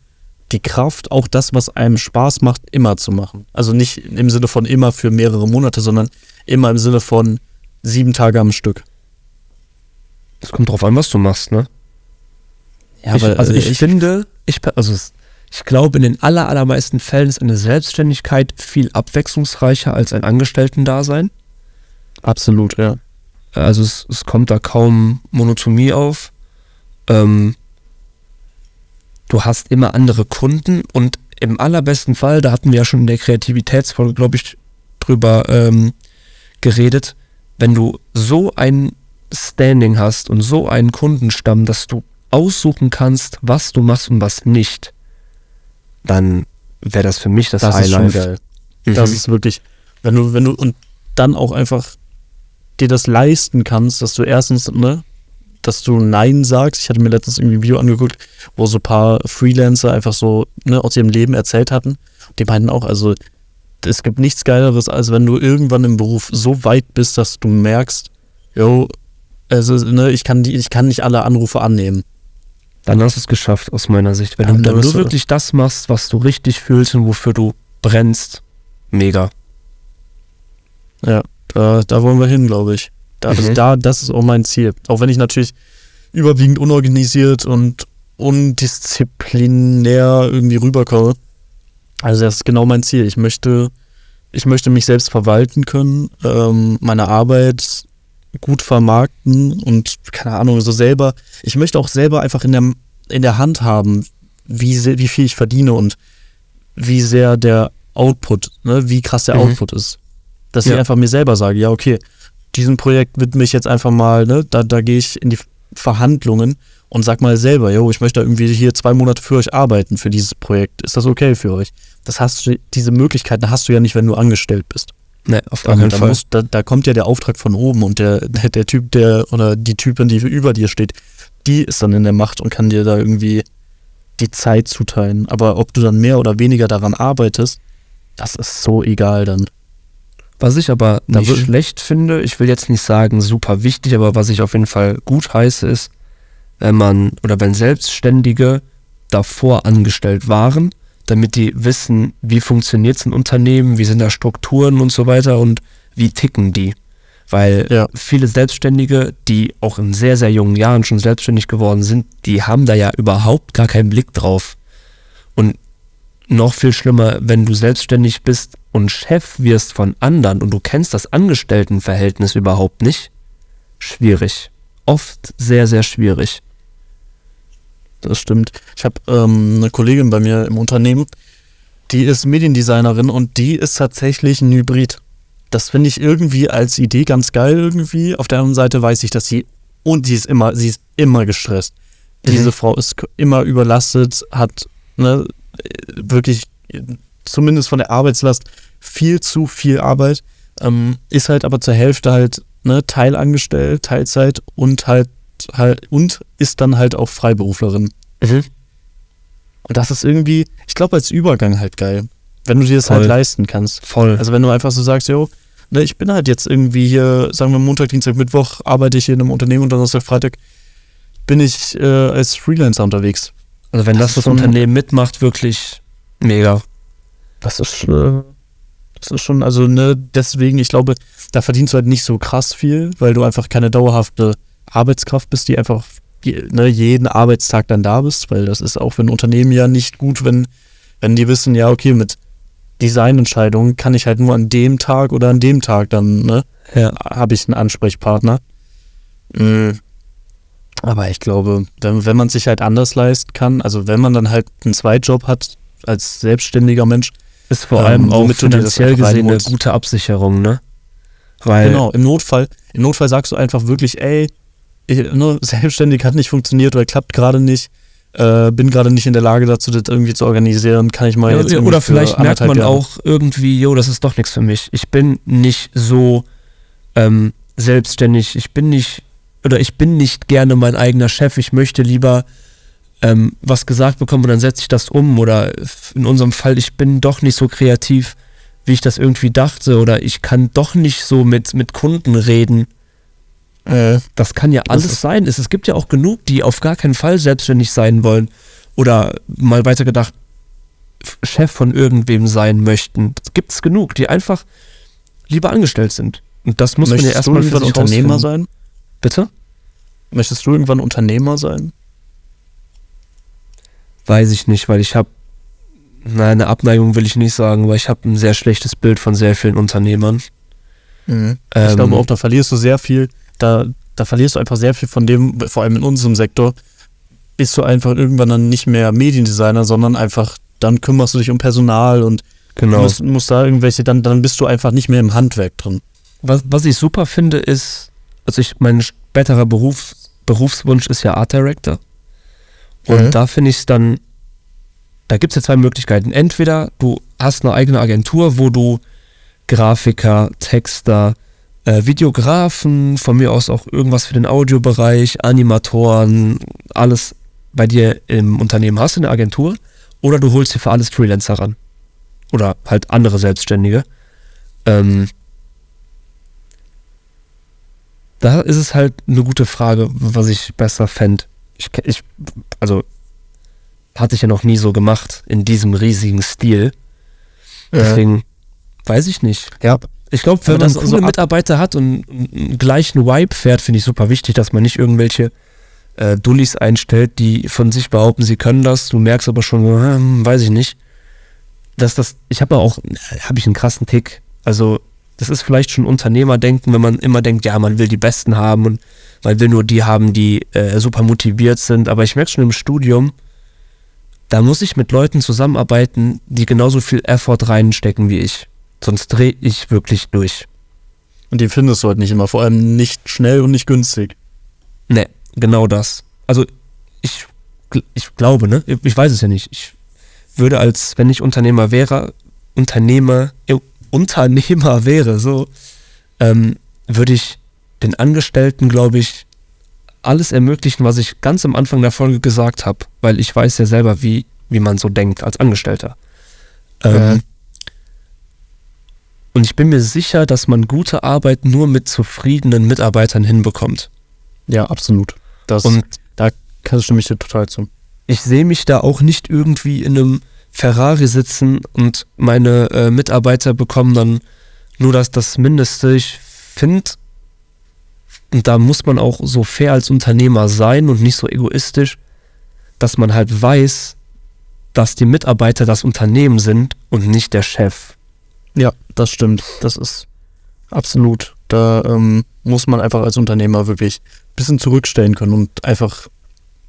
die Kraft, auch das, was einem Spaß macht, immer zu machen. Also nicht im Sinne von immer für mehrere Monate, sondern immer im Sinne von sieben Tage am Stück. Es kommt drauf an, was du machst, ne? Ja, ich, also ich, finde, ich, also ich glaube, in den aller, allermeisten Fällen ist eine Selbstständigkeit viel abwechslungsreicher als ein Angestellten-Dasein. absolut, ja. Also es, es kommt da kaum Monotomie auf. Ähm, du hast immer andere Kunden und im allerbesten Fall, da hatten wir ja schon in der Kreativitätsfolge, glaube ich, drüber ähm, geredet, wenn du so ein Standing hast und so einen Kundenstamm, dass du aussuchen kannst, was du machst und was nicht, dann wäre das für mich das, Das ist schon Highlight. geil. Mhm. Das ist wirklich, wenn du, wenn du und dann auch einfach dir das leisten kannst, dass du erstens, ne, dass du Nein sagst. Ich hatte mir letztens irgendwie ein Video angeguckt, wo so ein paar Freelancer einfach so ne, aus ihrem Leben erzählt hatten. Die meinten auch, also es gibt nichts Geileres, als wenn du irgendwann im Beruf so weit bist, dass du merkst, yo, also, ne, ich kann die, ich kann nicht alle Anrufe annehmen. Dann hast du es geschafft, aus meiner Sicht. Wenn Ja, du, dann wenn du wirklich das machst, was du richtig fühlst und wofür du brennst, mega. Ja, da, da wollen wir hin, glaube ich. Da, Mhm. da, das ist auch mein Ziel. Auch wenn ich natürlich überwiegend unorganisiert und undisziplinär irgendwie rüberkomme. Also das ist genau mein Ziel. Ich möchte, ich möchte mich selbst verwalten können, ähm, meine Arbeit gut vermarkten und keine Ahnung, so selber. Ich möchte auch selber einfach in der, in der Hand haben, wie, sehr, wie viel ich verdiene und wie sehr der Output, ne, wie krass der Mhm. Output ist. Dass ich Ja. einfach mir selber sage, ja, okay, diesem Projekt widme ich jetzt einfach mal, ne, da, da gehe ich in die Verhandlungen und sag mal selber, yo, ich möchte irgendwie hier zwei Monate für euch arbeiten, für dieses Projekt. Ist das okay für euch? Das hast du, diese Möglichkeiten hast du ja nicht, wenn du angestellt bist. Ne, auf gar Da, keinen da, Fall. muss, da, da kommt ja der Auftrag von oben und der, der, der Typ, der oder die Typin, die über dir steht, die ist dann in der Macht und kann dir da irgendwie die Zeit zuteilen. Aber ob du dann mehr oder weniger daran arbeitest, das ist so egal dann. Was ich aber Da nicht schlecht finde, ich will jetzt nicht sagen super wichtig, aber was ich auf jeden Fall gut heiße, ist, wenn man oder wenn Selbstständige davor angestellt waren, damit die wissen, wie funktioniert ein Unternehmen, wie sind da Strukturen und so weiter und wie ticken die. Weil Ja. viele Selbstständige, die auch in sehr, sehr jungen Jahren schon selbstständig geworden sind, die haben da ja überhaupt gar keinen Blick drauf. Und noch viel schlimmer, wenn du selbstständig bist und Chef wirst von anderen und du kennst das Angestelltenverhältnis überhaupt nicht, schwierig. Oft sehr, sehr schwierig. Das stimmt. Ich habe ähm, eine Kollegin bei mir im Unternehmen, die ist Mediendesignerin und die ist tatsächlich ein Hybrid. Das finde ich irgendwie als Idee ganz geil irgendwie. Auf der anderen Seite weiß ich, dass sie und sie ist immer, sie ist immer gestresst. Diese Mhm. Frau ist immer überlastet, hat ne, wirklich zumindest von der Arbeitslast viel zu viel Arbeit, ähm, ist halt aber zur Hälfte halt ne, teilangestellt, Teilzeit und halt halt und ist dann halt auch Freiberuflerin. Und das ist irgendwie, ich glaube, als Übergang halt geil. Wenn du dir das Voll. halt leisten kannst. Voll. Also wenn du einfach so sagst, jo, ne, ich bin halt jetzt irgendwie hier, sagen wir Montag, Dienstag, Mittwoch, arbeite ich hier in einem Unternehmen und Donnerstag, Freitag bin ich äh, als Freelancer unterwegs. Also wenn Das das das Unternehmen mitmacht, wirklich mega. Das ist, äh, das ist schon, also ne, deswegen, ich glaube, da verdienst du halt nicht so krass viel, weil du einfach keine dauerhafte Arbeitskraft bist, die einfach ne, jeden Arbeitstag dann da bist, weil das ist auch für ein Unternehmen ja nicht gut, wenn, wenn die wissen, ja, okay, mit Designentscheidungen kann ich halt nur an dem Tag oder an dem Tag dann, ne, Ja. habe ich einen Ansprechpartner. Mm. Aber ich glaube, wenn, wenn man sich halt anders leisten kann, also wenn man dann halt einen Zweitjob hat als selbstständiger Mensch, Ist vor Ähm, allem auch dir das finanziell gesehen eine gute Absicherung, ne? Weil Genau, im Notfall, im Notfall sagst du einfach wirklich, ey, ne, selbstständig hat nicht funktioniert oder klappt gerade nicht, äh, bin gerade nicht in der Lage dazu, das irgendwie zu organisieren, kann ich mal Ja, oder vielleicht merkt man Jahre- auch irgendwie, jo, das ist doch nichts für mich. Ich bin nicht so ähm, selbstständig. Ich bin nicht, oder ich bin nicht gerne mein eigener Chef. Ich möchte lieber ähm, was gesagt bekommen und dann setze ich das um. Oder in unserem Fall, ich bin doch nicht so kreativ, wie ich das irgendwie dachte. Oder ich kann doch nicht so mit, mit Kunden reden. Äh, Das kann ja alles sein. Es, es gibt ja auch genug, die auf gar keinen Fall selbstständig sein wollen. Oder mal weitergedacht, Chef von irgendwem sein möchten. Das gibt es genug, die einfach lieber angestellt sind. Und das muss man ja möchtest du erstmal für irgendwann Unternehmer rausfinden. sein? Bitte? Möchtest du irgendwann Unternehmer sein? Weiß ich nicht, weil ich habe, nein, eine Abneigung will ich nicht sagen, aber ich habe ein sehr schlechtes Bild von sehr vielen Unternehmern. Ich Ähm, glaube auch, da verlierst du sehr viel, da, da verlierst du einfach sehr viel von dem, vor allem in unserem Sektor, bist du einfach irgendwann dann nicht mehr Mediendesigner, sondern einfach, dann kümmerst du dich um Personal und Genau. musst, musst da irgendwelche, dann, dann bist du einfach nicht mehr im Handwerk drin. Was, was ich super finde, ist, also ich, mein späterer Beruf, Berufswunsch ist ja Art Director. Und Mhm. da finde ich es dann, da gibt es ja zwei Möglichkeiten. Entweder du hast eine eigene Agentur, wo du Grafiker, Texter, äh, Videografen, von mir aus auch irgendwas für den Audiobereich, Animatoren, alles bei dir im Unternehmen hast in der Agentur. Oder du holst dir für alles Freelancer ran. Oder halt andere Selbstständige. Ähm, da ist es halt eine gute Frage, was ich besser fände. Ich, ich, also, hatte ich ja noch nie so gemacht, in diesem riesigen Stil. Deswegen, weiß ich nicht. Ja, Ich glaube, wenn man coole so Mitarbeiter hat und einen gleichen Vibe fährt, finde ich super wichtig, dass man nicht irgendwelche äh, Dullis einstellt, die von sich behaupten, sie können das. Du merkst aber schon, hm, weiß ich nicht. Dass das, ich habe auch, habe ich einen krassen Tick. Also, das ist vielleicht schon Unternehmerdenken, wenn man immer denkt, ja, man will die Besten haben und man will nur die haben, die äh, super motiviert sind. Aber ich merke schon im Studium, da muss ich mit Leuten zusammenarbeiten, die genauso viel Effort reinstecken wie ich. Sonst drehe ich wirklich durch. und den findest du halt nicht immer, vor allem nicht schnell und nicht günstig. Ne, genau das. Also ich, ich glaube, ne? Ich weiß es ja nicht. Ich würde als, wenn ich Unternehmer wäre, Unternehmer, äh, Unternehmer wäre, so, ähm, würde ich den Angestellten, glaube ich, alles ermöglichen, was ich ganz am Anfang der Folge gesagt habe, weil ich weiß ja selber, wie, wie man so denkt als Angestellter. Ähm. Und ich bin mir sicher, dass man gute Arbeit nur mit zufriedenen Mitarbeitern hinbekommt. Ja, absolut. Das, Und da kann- stimme ich dir total zu. ich sehe mich da auch nicht irgendwie in einem Ferrari sitzen und meine äh, Mitarbeiter bekommen dann nur das, das Mindeste. Ich finde, und da muss man auch so fair als Unternehmer sein und nicht so egoistisch, dass man halt weiß, dass die Mitarbeiter das Unternehmen sind und nicht der Chef. Ja, das stimmt. Das ist absolut. Da ähm, muss man einfach als Unternehmer wirklich ein bisschen zurückstellen können und einfach,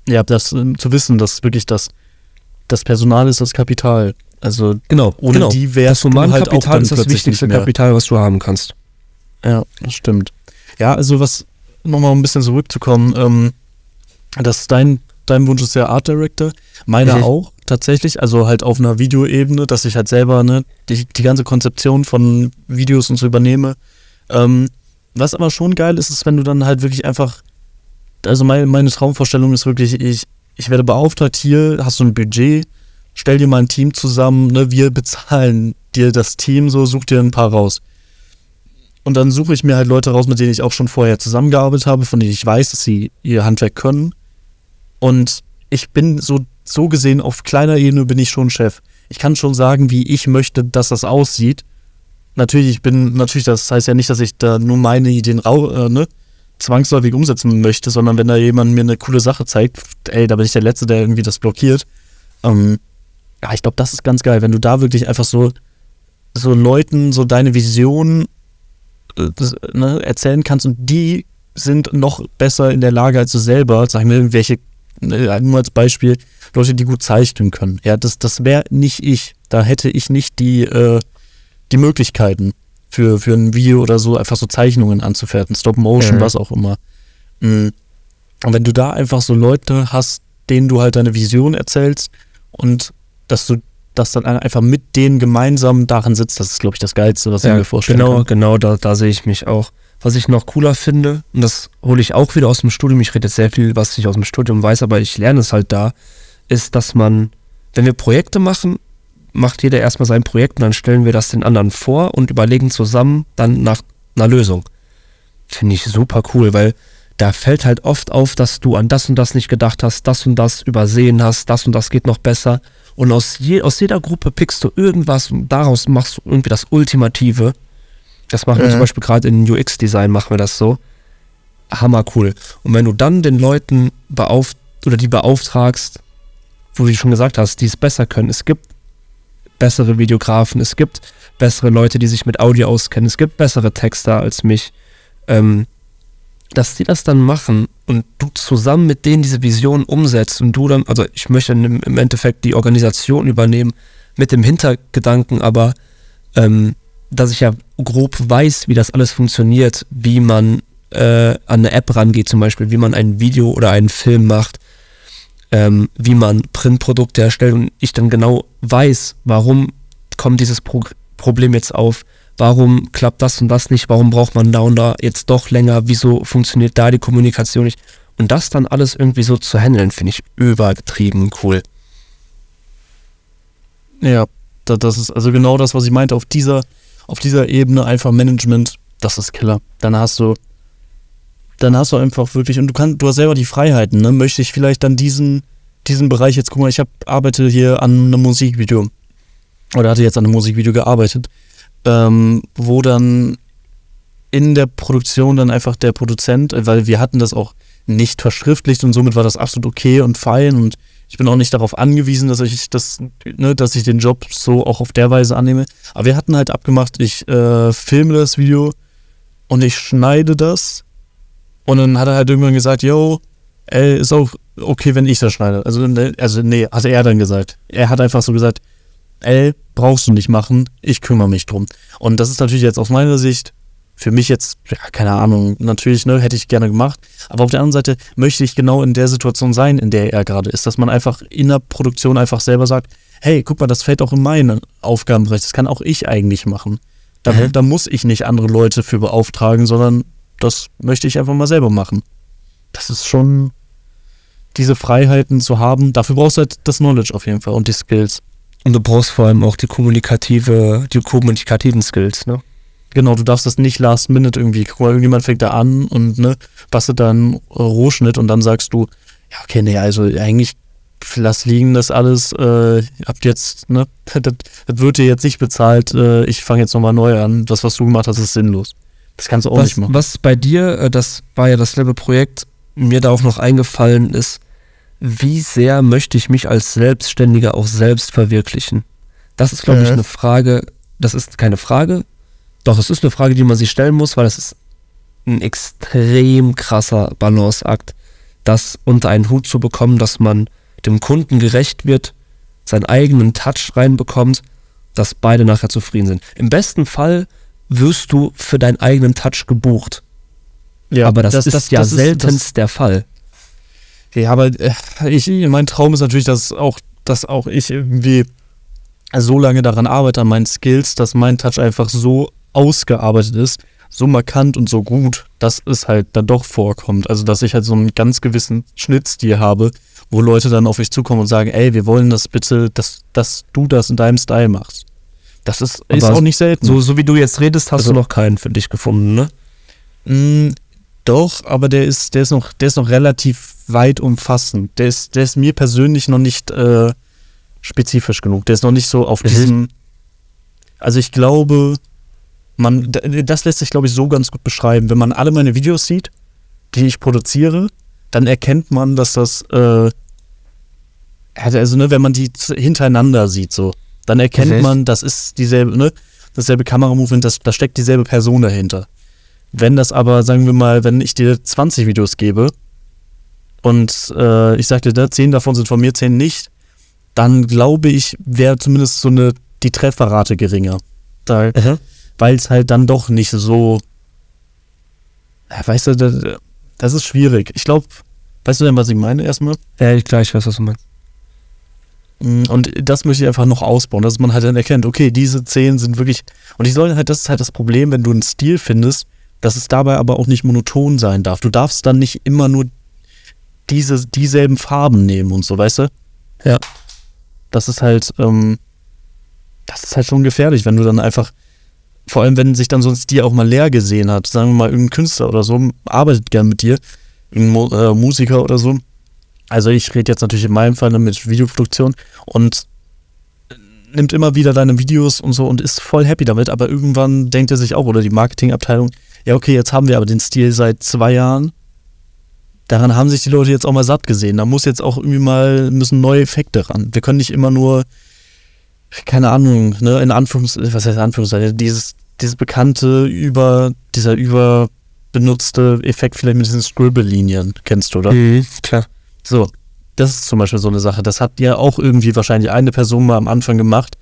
ja, das ähm, zu wissen, dass wirklich das, das Personal ist das Kapital. Also Genau, ohne genau. die das wärst du halt auch Humankapital dann ist das wichtigste. Kapital, was du haben kannst. Ja, das stimmt. Ja, also was, nochmal ein bisschen zurückzukommen, ähm, dass dein, dein Wunsch ist ja Art Director, meiner Mhm. auch tatsächlich, also halt auf einer Videoebene, dass ich halt selber ne, die, die ganze Konzeption von Videos und so übernehme. Ähm, was aber schon geil ist, ist, wenn du dann halt wirklich einfach, also meine, meine Traumvorstellung ist wirklich, ich, ich werde beauftragt, hier hast du ein Budget, stell dir mal ein Team zusammen, ne, wir bezahlen dir das Team, so such dir ein paar raus. Und dann suche ich mir halt Leute raus, mit denen ich auch schon vorher zusammengearbeitet habe, von denen ich weiß, dass sie ihr Handwerk können. Und ich bin so, so gesehen, auf kleiner Ebene bin ich schon Chef. Ich kann schon sagen, wie ich möchte, dass das aussieht. Natürlich, ich bin, natürlich, das heißt ja nicht, dass ich da nur meine Ideen äh, ne, zwangsläufig umsetzen möchte, sondern wenn da jemand mir eine coole Sache zeigt, ey, da bin ich der Letzte, der irgendwie das blockiert. Ähm, ja, ich glaube, das ist ganz geil, wenn du da wirklich einfach so, so Leuten so deine Vision äh, ne, erzählen kannst und die sind noch besser in der Lage als du selber, sagen wir irgendwelche, ne, nur als Beispiel, Leute, die gut zeichnen können. Ja, das, das wäre nicht ich. Da hätte ich nicht die, äh, die Möglichkeiten für, für ein Video oder so, einfach so Zeichnungen anzufertigen, Stop Motion, Mhm. was auch immer. Mm. Und wenn du da einfach so Leute hast, denen du halt deine Vision erzählst und dass du das dann einfach mit denen gemeinsam daran sitzt, das ist, glaube ich, das Geilste, was ich mir vorstellen genau, kann. genau, da, da sehe ich mich auch. Was ich noch cooler finde, und das hole ich auch wieder aus dem Studium, ich rede jetzt sehr viel, was ich aus dem Studium weiß, aber ich lerne es halt da, ist, dass man, wenn wir Projekte machen, macht jeder erstmal sein Projekt und dann stellen wir das den anderen vor und überlegen zusammen dann nach einer Lösung. Finde ich super cool, weil da fällt halt oft auf, dass du an das und das nicht gedacht hast, das und das übersehen hast, das und das geht noch besser. Und aus, je, aus jeder Gruppe pickst du irgendwas und daraus machst du irgendwie das Ultimative. Das machen wir Mhm. zum Beispiel gerade in UX-Design, machen wir das so. Hammer cool. Und wenn du dann den Leuten beauft oder die beauftragst, wo du schon gesagt hast, die es besser können, es gibt bessere Videografen, es gibt bessere Leute, die sich mit Audio auskennen, es gibt bessere Texter als mich, ähm, dass die das dann machen und du zusammen mit denen diese Vision umsetzt und du dann, also ich möchte im, im Endeffekt die Organisation übernehmen mit dem Hintergedanken, aber ähm, dass ich ja grob weiß, wie das alles funktioniert, wie man äh, an eine App rangeht zum Beispiel, wie man ein Video oder einen Film macht, ähm, wie man Printprodukte erstellt und ich dann genau weiß, warum kommt dieses Pro Problem jetzt auf, warum klappt das und das nicht, warum braucht man da und da jetzt doch länger, wieso funktioniert da die Kommunikation nicht und das dann alles irgendwie so zu handeln, finde ich übertrieben cool. Ja, da, das ist also genau das, was ich meinte. Auf dieser, auf dieser Ebene einfach Management, das ist Killer. Dann hast du, dann hast du einfach wirklich, und du kannst, du hast selber die Freiheiten, ne? Möchte ich vielleicht dann diesen, diesen Bereich jetzt, guck mal, ich hab, arbeite hier an einem Musikvideo. Oder hatte jetzt an einem Musikvideo gearbeitet, ähm, wo dann in der Produktion dann einfach der Produzent, äh, weil wir hatten das auch nicht verschriftlicht und somit war das absolut okay und fein und ich bin auch nicht darauf angewiesen, dass ich das, ne, dass ich den Job so auch auf der Weise annehme. Aber wir hatten halt abgemacht, ich äh, filme das Video und ich schneide das. Und dann hat er halt irgendwann gesagt, yo, ey, ist auch okay, wenn ich das schneide. Also, ne, also nee, hat er dann gesagt. Er hat einfach so gesagt, ey, brauchst du nicht machen, ich kümmere mich drum. Und das ist natürlich jetzt aus meiner Sicht für mich jetzt, ja, keine Ahnung, natürlich, ne, hätte ich gerne gemacht. Aber auf der anderen Seite möchte ich genau in der Situation sein, in der er gerade ist, dass man einfach in der Produktion einfach selber sagt, hey, guck mal, das fällt auch in meinen Aufgabenbereich, das kann auch ich eigentlich machen. Da, Mhm. da muss ich nicht andere Leute für beauftragen, sondern das möchte ich einfach mal selber machen. Das ist schon diese Freiheiten zu haben. Dafür brauchst du halt das Knowledge auf jeden Fall und die Skills. Und du brauchst vor allem auch die kommunikative, die kommunikativen Skills, ne? Genau, du darfst das nicht last minute irgendwie, guck mal, irgendjemand fängt da an und ne, bastelt da einen Rohschnitt und dann sagst du, ja, okay, nee, also eigentlich lass liegen das alles, äh, habt jetzt, ne, das, das wird dir jetzt nicht bezahlt, äh, ich fange jetzt nochmal neu an, das, was du gemacht hast, ist sinnlos. Das kannst du auch was, nicht machen. Was bei dir, äh, das war ja das Level-Projekt, mir darauf noch eingefallen ist, wie sehr möchte ich mich als Selbstständiger auch selbst verwirklichen? Das ist, glaube ich, Mhm. eine Frage, das ist keine Frage, doch es ist eine Frage, die man sich stellen muss, weil das ist ein extrem krasser Balanceakt, das unter einen Hut zu bekommen, dass man dem Kunden gerecht wird, seinen eigenen Touch reinbekommt, dass beide nachher zufrieden sind. Im besten Fall wirst du für deinen eigenen Touch gebucht. Ja, aber das, ist ja das seltenst der Fall. das, ja, aber äh, ich, mein Traum ist natürlich, dass auch, dass auch ich irgendwie so lange daran arbeite, an meinen Skills, dass mein Touch einfach so ausgearbeitet ist, so markant und so gut, dass es halt dann doch vorkommt. Also, dass ich halt so einen ganz gewissen Schnittstil habe, wo Leute dann auf mich zukommen und sagen, ey, wir wollen das bitte, dass, dass du das in deinem Style machst. Das ist, ist auch nicht selten. So, so wie du jetzt redest, hast Also- du noch keinen für dich gefunden, ne? Mm, doch, aber der ist, der ist noch, der ist noch relativ weit umfassend. Der ist, der ist mir persönlich noch nicht äh, spezifisch genug. Der ist noch nicht so auf Mhm. diesem. Also ich glaube, man, das lässt sich, glaube ich, so ganz gut beschreiben. Wenn man alle meine Videos sieht, die ich produziere, dann erkennt man, dass das, äh, also ne, wenn man die hintereinander sieht, so, dann erkennt Mhm. man, das ist dieselbe, ne, dasselbe Kameramovement, das, da steckt dieselbe Person dahinter. Wenn das aber, sagen wir mal, wenn ich dir 20 Videos gebe und äh, ich sagte, da 10 davon sind von mir, 10 nicht, dann glaube ich, wäre zumindest so eine die Trefferrate geringer. Da, weil es halt dann doch nicht so. Ja, weißt du, das, das ist schwierig. Ich glaube, weißt du denn, was ich meine erstmal? Ja, ich gleich weiß, was du meinst. Mm, Und das möchte ich einfach noch ausbauen, dass man halt dann erkennt, okay, diese 10 sind wirklich. Und ich soll halt, das ist halt das Problem, wenn du einen Stil findest, dass es dabei aber auch nicht monoton sein darf. Du darfst dann nicht immer nur diese, dieselben Farben nehmen und so, weißt du? Ja. Das ist halt, ähm, das ist halt schon gefährlich, wenn du dann einfach, vor allem wenn sich dann so ein Stil auch mal leer gesehen hat, sagen wir mal, irgendein Künstler oder so, arbeitet gern mit dir, irgendein Mo äh, Musiker oder so. Also ich rede jetzt natürlich in meinem Fall mit Videoproduktion und nimmt immer wieder deine Videos und so und ist voll happy damit, aber irgendwann denkt er sich auch, oder die Marketingabteilung, ja okay, jetzt haben wir aber den Stil seit zwei Jahren. Daran haben sich die Leute jetzt auch mal satt gesehen. Da muss jetzt auch irgendwie mal, müssen neue Effekte ran. Wir können nicht immer nur, keine Ahnung, ne, in Anführungs, was heißt Anführungszeichen, dieses, dieses bekannte über, dieser überbenutzte Effekt vielleicht mit diesen Scribble-Linien, kennst du, oder? Mhm, klar. So, das ist zum Beispiel so eine Sache. Das hat ja auch irgendwie wahrscheinlich eine Person mal am Anfang gemacht.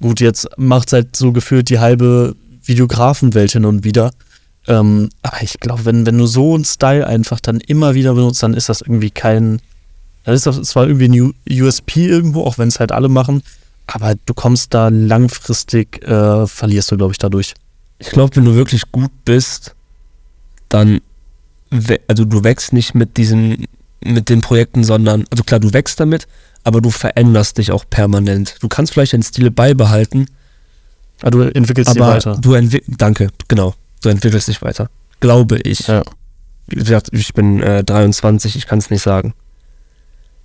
Gut, jetzt macht halt so gefühlt die halbe Videografenwelt hin und wieder. Ähm, aber ich glaube, wenn, wenn du so einen Style einfach dann immer wieder benutzt, dann ist das irgendwie kein. Dann ist das zwar irgendwie ein USP irgendwo, auch wenn es halt alle machen, aber du kommst da langfristig, äh, verlierst du, glaube ich, dadurch. Ich glaube, wenn du wirklich gut bist, dann, also du wächst nicht mit diesen, mit den Projekten, sondern, also klar, du wächst damit, aber du veränderst dich auch permanent. Du kannst vielleicht deinen Stil beibehalten, Aber du entwickelst dich aber weiter. du entwickelst, danke, genau, du entwickelst dich weiter. Glaube ich. Ja. Wie gesagt, ich bin äh, 23, ich kann es nicht sagen.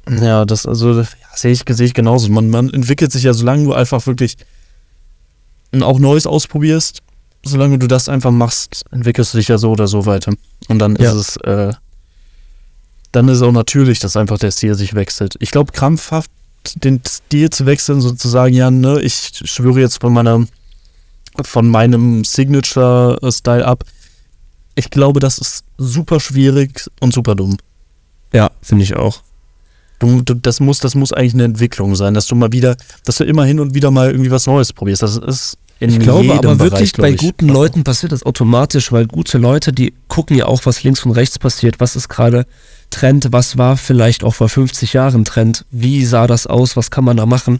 Ja, das also sehe ich, sehe ich genauso. Man, man entwickelt sich ja, solange du einfach wirklich auch Neues ausprobierst, solange du das einfach machst, entwickelst du dich ja so oder so weiter. Und dann Ja. ist es, äh, dann ist es auch natürlich, dass einfach der Stil sich wechselt. Ich glaube, krampfhaft den Stil zu wechseln, sozusagen, ja, ne, ich schwöre jetzt von meiner, von meinem Signature-Style ab. Ich glaube, das ist super schwierig und super dumm. Ja, finde ich auch. Du, du, das, muss, das muss eigentlich eine Entwicklung sein, dass du mal wieder, dass du immer hin und wieder mal irgendwie was Neues probierst. Das ist in Ich glaube jedem aber Bereich, wirklich, bei ich. guten Leuten passiert das automatisch, weil gute Leute, die gucken ja auch, was links und rechts passiert, was ist gerade Trend, was war vielleicht auch vor 50 Jahren Trend, wie sah das aus, was kann man da machen.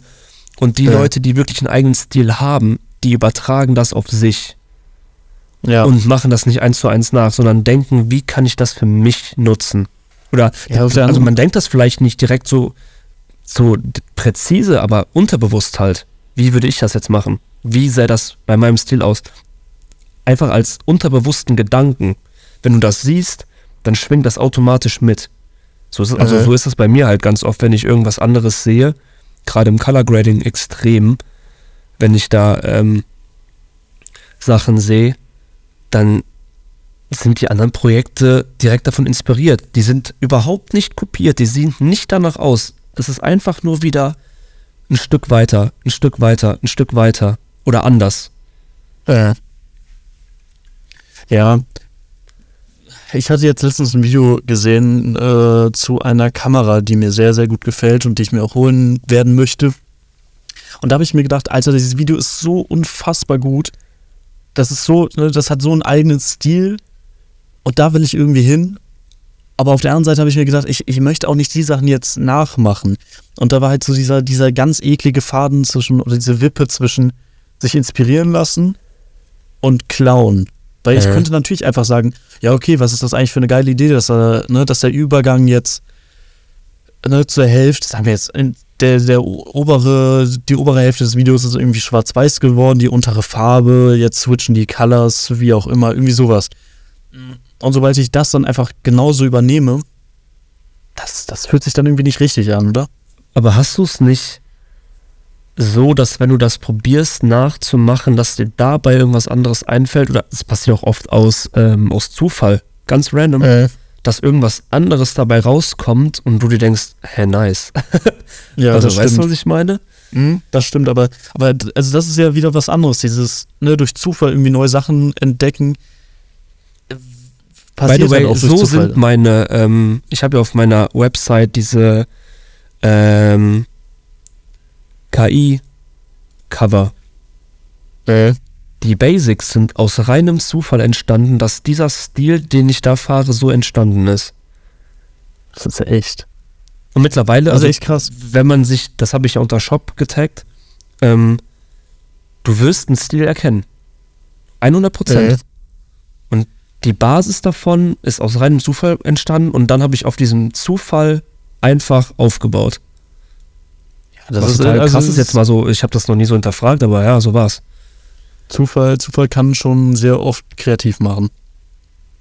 Und die Ja. Leute, die wirklich einen eigenen Stil haben, die übertragen das auf sich Ja, und machen das nicht eins zu eins nach, sondern denken, wie kann ich das für mich nutzen? Oder Ja, also anderen- man denkt das vielleicht nicht direkt so, so präzise, aber unterbewusst halt. Wie würde ich das jetzt machen? Wie sähe das bei meinem Stil aus? einfach als unterbewussten Gedanken. Wenn du das siehst, dann schwingt das automatisch mit. So ist also Mhm. so ist es bei mir halt ganz oft, wenn ich irgendwas anderes sehe, gerade im Color Grading extrem, wenn ich da ähm, Sachen sehe, dann sind die anderen Projekte direkt davon inspiriert. Die sind überhaupt nicht kopiert, die sehen nicht danach aus. Es ist einfach nur wieder ein Stück weiter, ein Stück weiter, ein Stück weiter oder anders. Äh. Ja. Ich hatte jetzt letztens ein Video gesehen äh, zu einer Kamera, die mir sehr, sehr gut gefällt und die ich mir auch holen werden möchte. Und da habe ich mir gedacht, Alter, dieses Video ist so unfassbar gut. Das ist so, ne, das hat so einen eigenen Stil. Und da will ich irgendwie hin. Aber auf der anderen Seite habe ich mir gedacht, ich, ich möchte auch nicht die Sachen jetzt nachmachen. Und da war halt so dieser, dieser ganz eklige Faden zwischen, oder diese Wippe zwischen sich inspirieren lassen und klauen. Weil ich Mhm. könnte natürlich einfach sagen, ja, okay, was ist das eigentlich für eine geile Idee, dass, er, ne, dass der Übergang jetzt ne, zur Hälfte, sagen wir jetzt, der, der obere, die obere Hälfte des Videos ist irgendwie schwarz-weiß geworden, die untere Farbe, jetzt switchen die Colors, wie auch immer, irgendwie sowas. Und sobald ich das dann einfach genauso übernehme, das, das fühlt sich dann irgendwie nicht richtig an, oder? Aber hast du es nicht so, dass wenn du das probierst nachzumachen, dass dir dabei irgendwas anderes einfällt, oder es passiert auch oft aus, ähm, aus Zufall, ganz random, dass irgendwas anderes dabei rauskommt und du dir denkst, hä, nice. ja, also das weißt du, was ich meine? Mhm, das stimmt, aber, aber also das ist ja wieder was anderes, dieses, ne, durch Zufall irgendwie neue Sachen entdecken. Äh, By Passiert the way, halt auch so Zufall. sind meine, ähm, ich habe ja auf meiner Website diese ähm, KI-Cover. äh, Die Basics sind aus reinem Zufall entstanden, dass dieser Stil, den ich da fahre, so entstanden ist. das ist ja echt. Und mittlerweile, Also also echt krass. wenn man sich, das habe ich ja unter Shop getaggt, ähm, du wirst einen Stil erkennen. 100 Prozent. Äh. Die Basis davon ist aus reinem Zufall entstanden und dann habe ich auf diesem Zufall einfach aufgebaut. Das Was ist total also krass ist jetzt mal so, ich habe das noch nie so hinterfragt, aber ja, so war's. Zufall, Zufall kann schon sehr oft kreativ machen.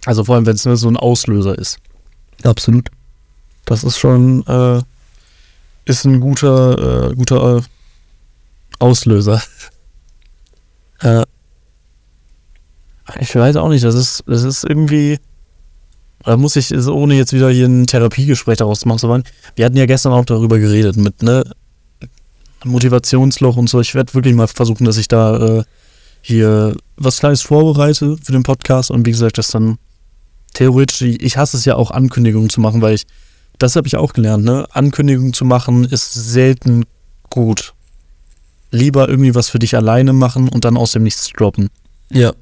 Also vor allem, wenn es nur so ein Auslöser ist. Absolut. Das ist schon, äh, ist ein guter, äh, guter äh, Auslöser. äh, ich weiß auch nicht, das ist, das ist irgendwie, da muss ich, ohne jetzt wieder hier ein Therapiegespräch daraus machen zu wollen, wir hatten ja gestern auch darüber geredet, mit, ne, Motivationsloch und so. Ich werde wirklich mal versuchen, dass ich da äh, hier was Kleines vorbereite für den Podcast und wie gesagt, das dann theoretisch, ich hasse es ja auch, Ankündigungen zu machen, weil ich, das habe ich auch gelernt, ne? Ankündigungen zu machen ist selten gut. Lieber irgendwie was für dich alleine machen und dann aus dem Nichts droppen. Ja.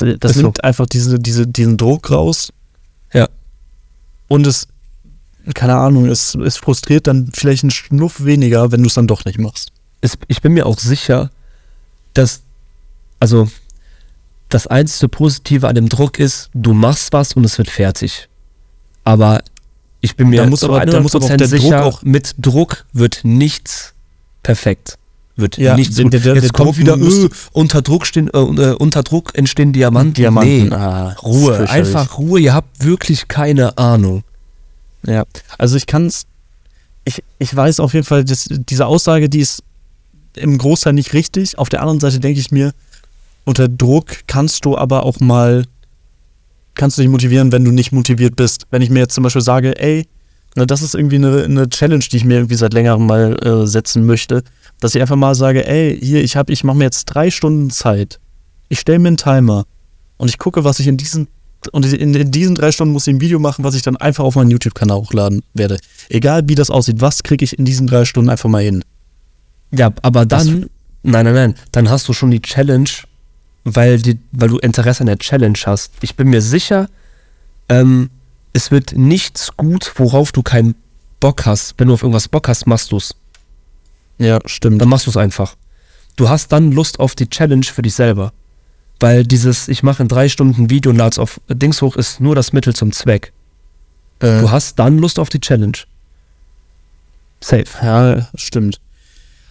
Das, das Ist so. nimmt einfach diese, diese, diesen Druck raus. Ja. Und es, keine Ahnung, es, es frustriert dann vielleicht einen Schnuff weniger, wenn du es dann doch nicht machst. Es, ich bin mir auch sicher, dass, also, das einzige Positive an dem Druck ist, du machst was und es wird fertig. Aber ich bin mir Da muss aber- da muss aber auch 100% der Druck sicher, auch- mit Druck wird nichts perfekt. Wird Ja, nichts gut. der- der- Jetzt der kommt wieder, äh, unter, Druck stehen, äh, unter Druck entstehen Diamanten. Diamanten, Nee, ah, Ruhe, einfach Ruhe, ihr habt wirklich keine Ahnung. Ja, also ich kann es, ich, ich weiß auf jeden Fall, dass diese Aussage, die ist im Großteil nicht richtig. Auf der anderen Seite denke ich mir, unter Druck kannst du aber auch mal, kannst du dich motivieren, wenn du nicht motiviert bist. Wenn ich mir jetzt zum Beispiel sage, ey, na, das ist irgendwie eine, eine Challenge, die ich mir irgendwie seit längerem mal äh, setzen möchte, dass ich einfach mal sage, ey, hier, ich habe, ich mache mir jetzt drei Stunden Zeit. Ich stelle mir einen Timer und ich gucke, was ich in diesen und in, in diesen drei Stunden muss ich ein Video machen, was ich dann einfach auf meinen YouTube-Kanal hochladen werde. Egal wie das aussieht, was kriege ich in diesen drei Stunden einfach mal hin. Ja, aber dann, nein, nein, nein, dann hast du schon die Challenge, weil, die, weil du Interesse an der Challenge hast. Ich bin mir sicher, ähm, es wird nichts gut, worauf du keinen Bock hast. Wenn du auf irgendwas Bock hast, machst du es. Ja, stimmt. Dann machst du es einfach. Du hast dann Lust auf die Challenge für dich selber. Weil dieses, ich mache in drei Stunden ein Video und lad's auf Dings hoch, ist nur das Mittel zum Zweck. Äh, Du hast dann Lust auf die Challenge. Safe. ja, stimmt.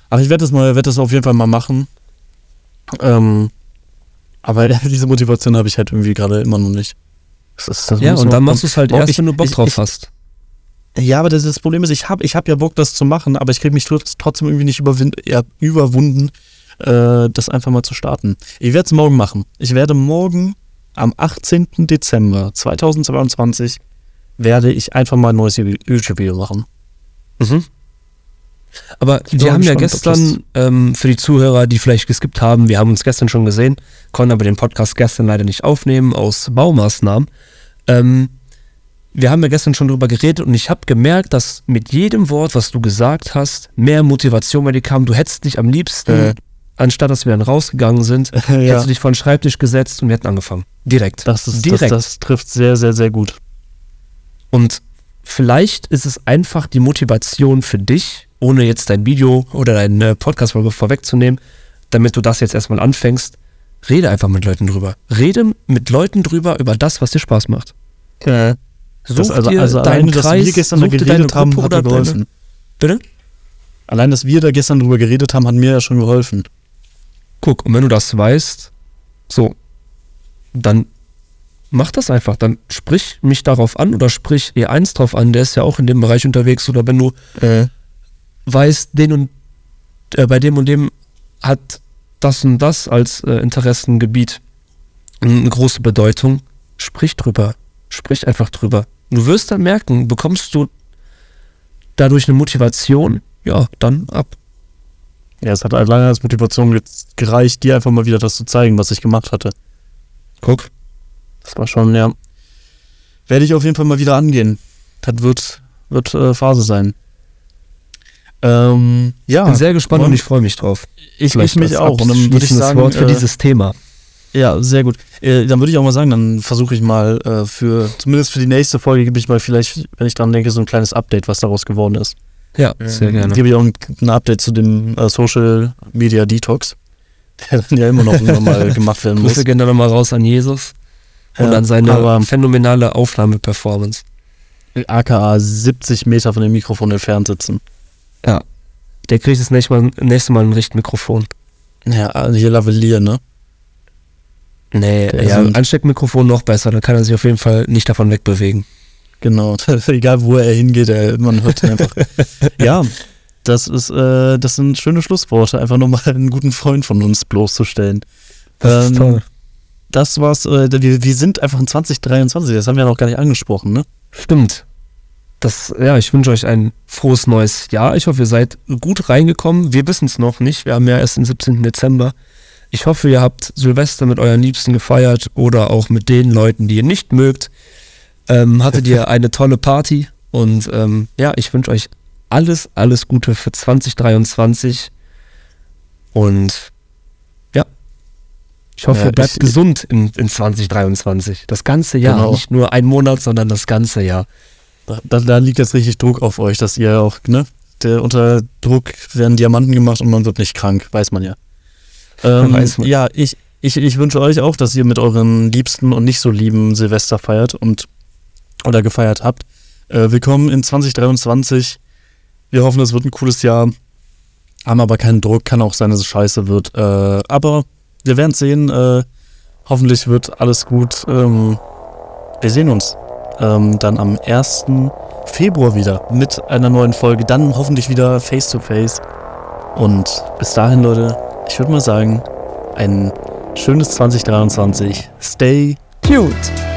Ach, ich werde das mal, werde das auf jeden Fall mal machen. Ähm, Aber diese Motivation habe ich halt irgendwie gerade immer noch nicht. Das ist, das ja, und dann machst du es halt erst, ich, wenn du Bock ich, drauf ich, hast. Ja, aber das, das Problem ist, ich habe ich hab ja Bock, das zu machen, aber ich kriege mich trotzdem irgendwie nicht ja, überwunden, äh, das einfach mal zu starten. Ich werde es morgen machen. Ich werde morgen am 18. Dezember 2022 werde ich einfach mal ein neues YouTube-Video machen. Mhm. Aber wir haben ja gestern, ähm, für die Zuhörer, die vielleicht geskippt haben, wir haben uns gestern schon gesehen, konnten aber den Podcast gestern leider nicht aufnehmen aus Baumaßnahmen. Ähm, wir haben ja gestern schon drüber geredet und ich habe gemerkt, dass mit jedem Wort, was du gesagt hast, mehr Motivation bei dir kam. Du hättest dich am liebsten, äh. anstatt dass wir dann rausgegangen sind, ja. hättest du dich vor den Schreibtisch gesetzt und wir hätten angefangen. Direkt. Das, ist, Direkt. Das, das trifft sehr, sehr, sehr gut. Und vielleicht ist es einfach die Motivation für dich, ohne jetzt dein Video oder deine Podcast-Folge vorwegzunehmen, damit du das jetzt erstmal anfängst. Rede einfach mit Leuten drüber. Rede mit Leuten drüber über das, was dir Spaß macht. Ja. Such das also, dir also alleine, Kreis, dass wir gestern da geredet haben, hat dir geholfen. Bitte? Allein, dass wir da gestern drüber geredet haben, hat mir ja schon geholfen. Guck, und wenn du das weißt, so, dann mach das einfach. Dann sprich mich darauf an oder sprich E1 drauf an, der ist ja auch in dem Bereich unterwegs. Oder wenn du äh. weißt, den und äh, bei dem und dem hat das und das als äh, Interessengebiet eine große Bedeutung, sprich drüber. Sprich einfach drüber. Du wirst dann merken, bekommst du dadurch eine Motivation, ja, dann ab. Ja, es hat halt lange als Motivation gereicht, dir einfach mal wieder das zu zeigen, was ich gemacht hatte. Guck. Das war schon, ja. Werde ich auf jeden Fall mal wieder angehen. Das wird, wird äh, Phase sein. Ähm, ja. Bin sehr gespannt und, und ich freue mich drauf. Ich, ich mich auch. Und dann würde ich sagen, Wort für äh, dieses Thema. Ja, sehr gut. Äh, dann würde ich auch mal sagen, dann versuche ich mal äh, für, zumindest für die nächste Folge, gebe ich mal vielleicht, wenn ich dran denke, so ein kleines Update, was daraus geworden ist. Ja, sehr ähm, gerne. Gebe ich auch ein, ein Update zu dem äh, Social Media Detox, der dann ja immer noch mal gemacht werden muss. Grüße gehen dann mal raus an Jesus und ja, an seine phänomenale Aufnahmeperformance. AKA 70 Meter von dem Mikrofon entfernt sitzen. Ja. Der kriegt das nächste Mal, nächste Mal ein Richtmikrofon. Ja, also hier lavalieren, ne? Nee, der ja, Ansteckmikrofon noch besser, da kann er sich auf jeden Fall nicht davon wegbewegen. Genau, egal wo er hingeht, er, man hört ihn einfach. ja, das ist, äh, das sind schöne Schlussworte, einfach nochmal einen guten Freund von uns bloßzustellen. Das ähm, ist toll. Das war's, äh, wir, wir sind einfach in 2023, das haben wir ja noch gar nicht angesprochen, ne? Stimmt. Das, ja, ich wünsche euch ein frohes neues Jahr. Ich hoffe, ihr seid gut reingekommen. Wir wissen es noch nicht. Wir haben ja erst den 17. Dezember. Ich hoffe, ihr habt Silvester mit euren Liebsten gefeiert oder auch mit den Leuten, die ihr nicht mögt. Ähm, hattet ihr eine tolle Party und ähm, ja, ich wünsche euch alles, alles Gute für 2023 und ja, ich hoffe, ja, ihr bleibt ich, gesund in, in 2023. Das ganze Jahr, genau. nicht nur ein Monat, sondern das ganze Jahr. Da, da, liegt jetzt richtig Druck auf euch, dass ihr auch, ne? Der, unter Druck werden Diamanten gemacht und man wird nicht krank, weiß man ja. Ähm, ja, ich, ich, ich wünsche euch auch, dass ihr mit euren Liebsten und nicht so lieben Silvester feiert und oder gefeiert habt. Äh, willkommen in 2023. Wir hoffen, es wird ein cooles Jahr. Haben aber keinen Druck, kann auch sein, dass es scheiße wird. Äh, aber wir werden sehen. Äh, hoffentlich wird alles gut. Ähm, wir sehen uns ähm, dann am 1. Februar wieder mit einer neuen Folge. Dann hoffentlich wieder face to face. Und bis dahin, Leute, ich würde mal sagen, ein schönes 2023. Stay tuned.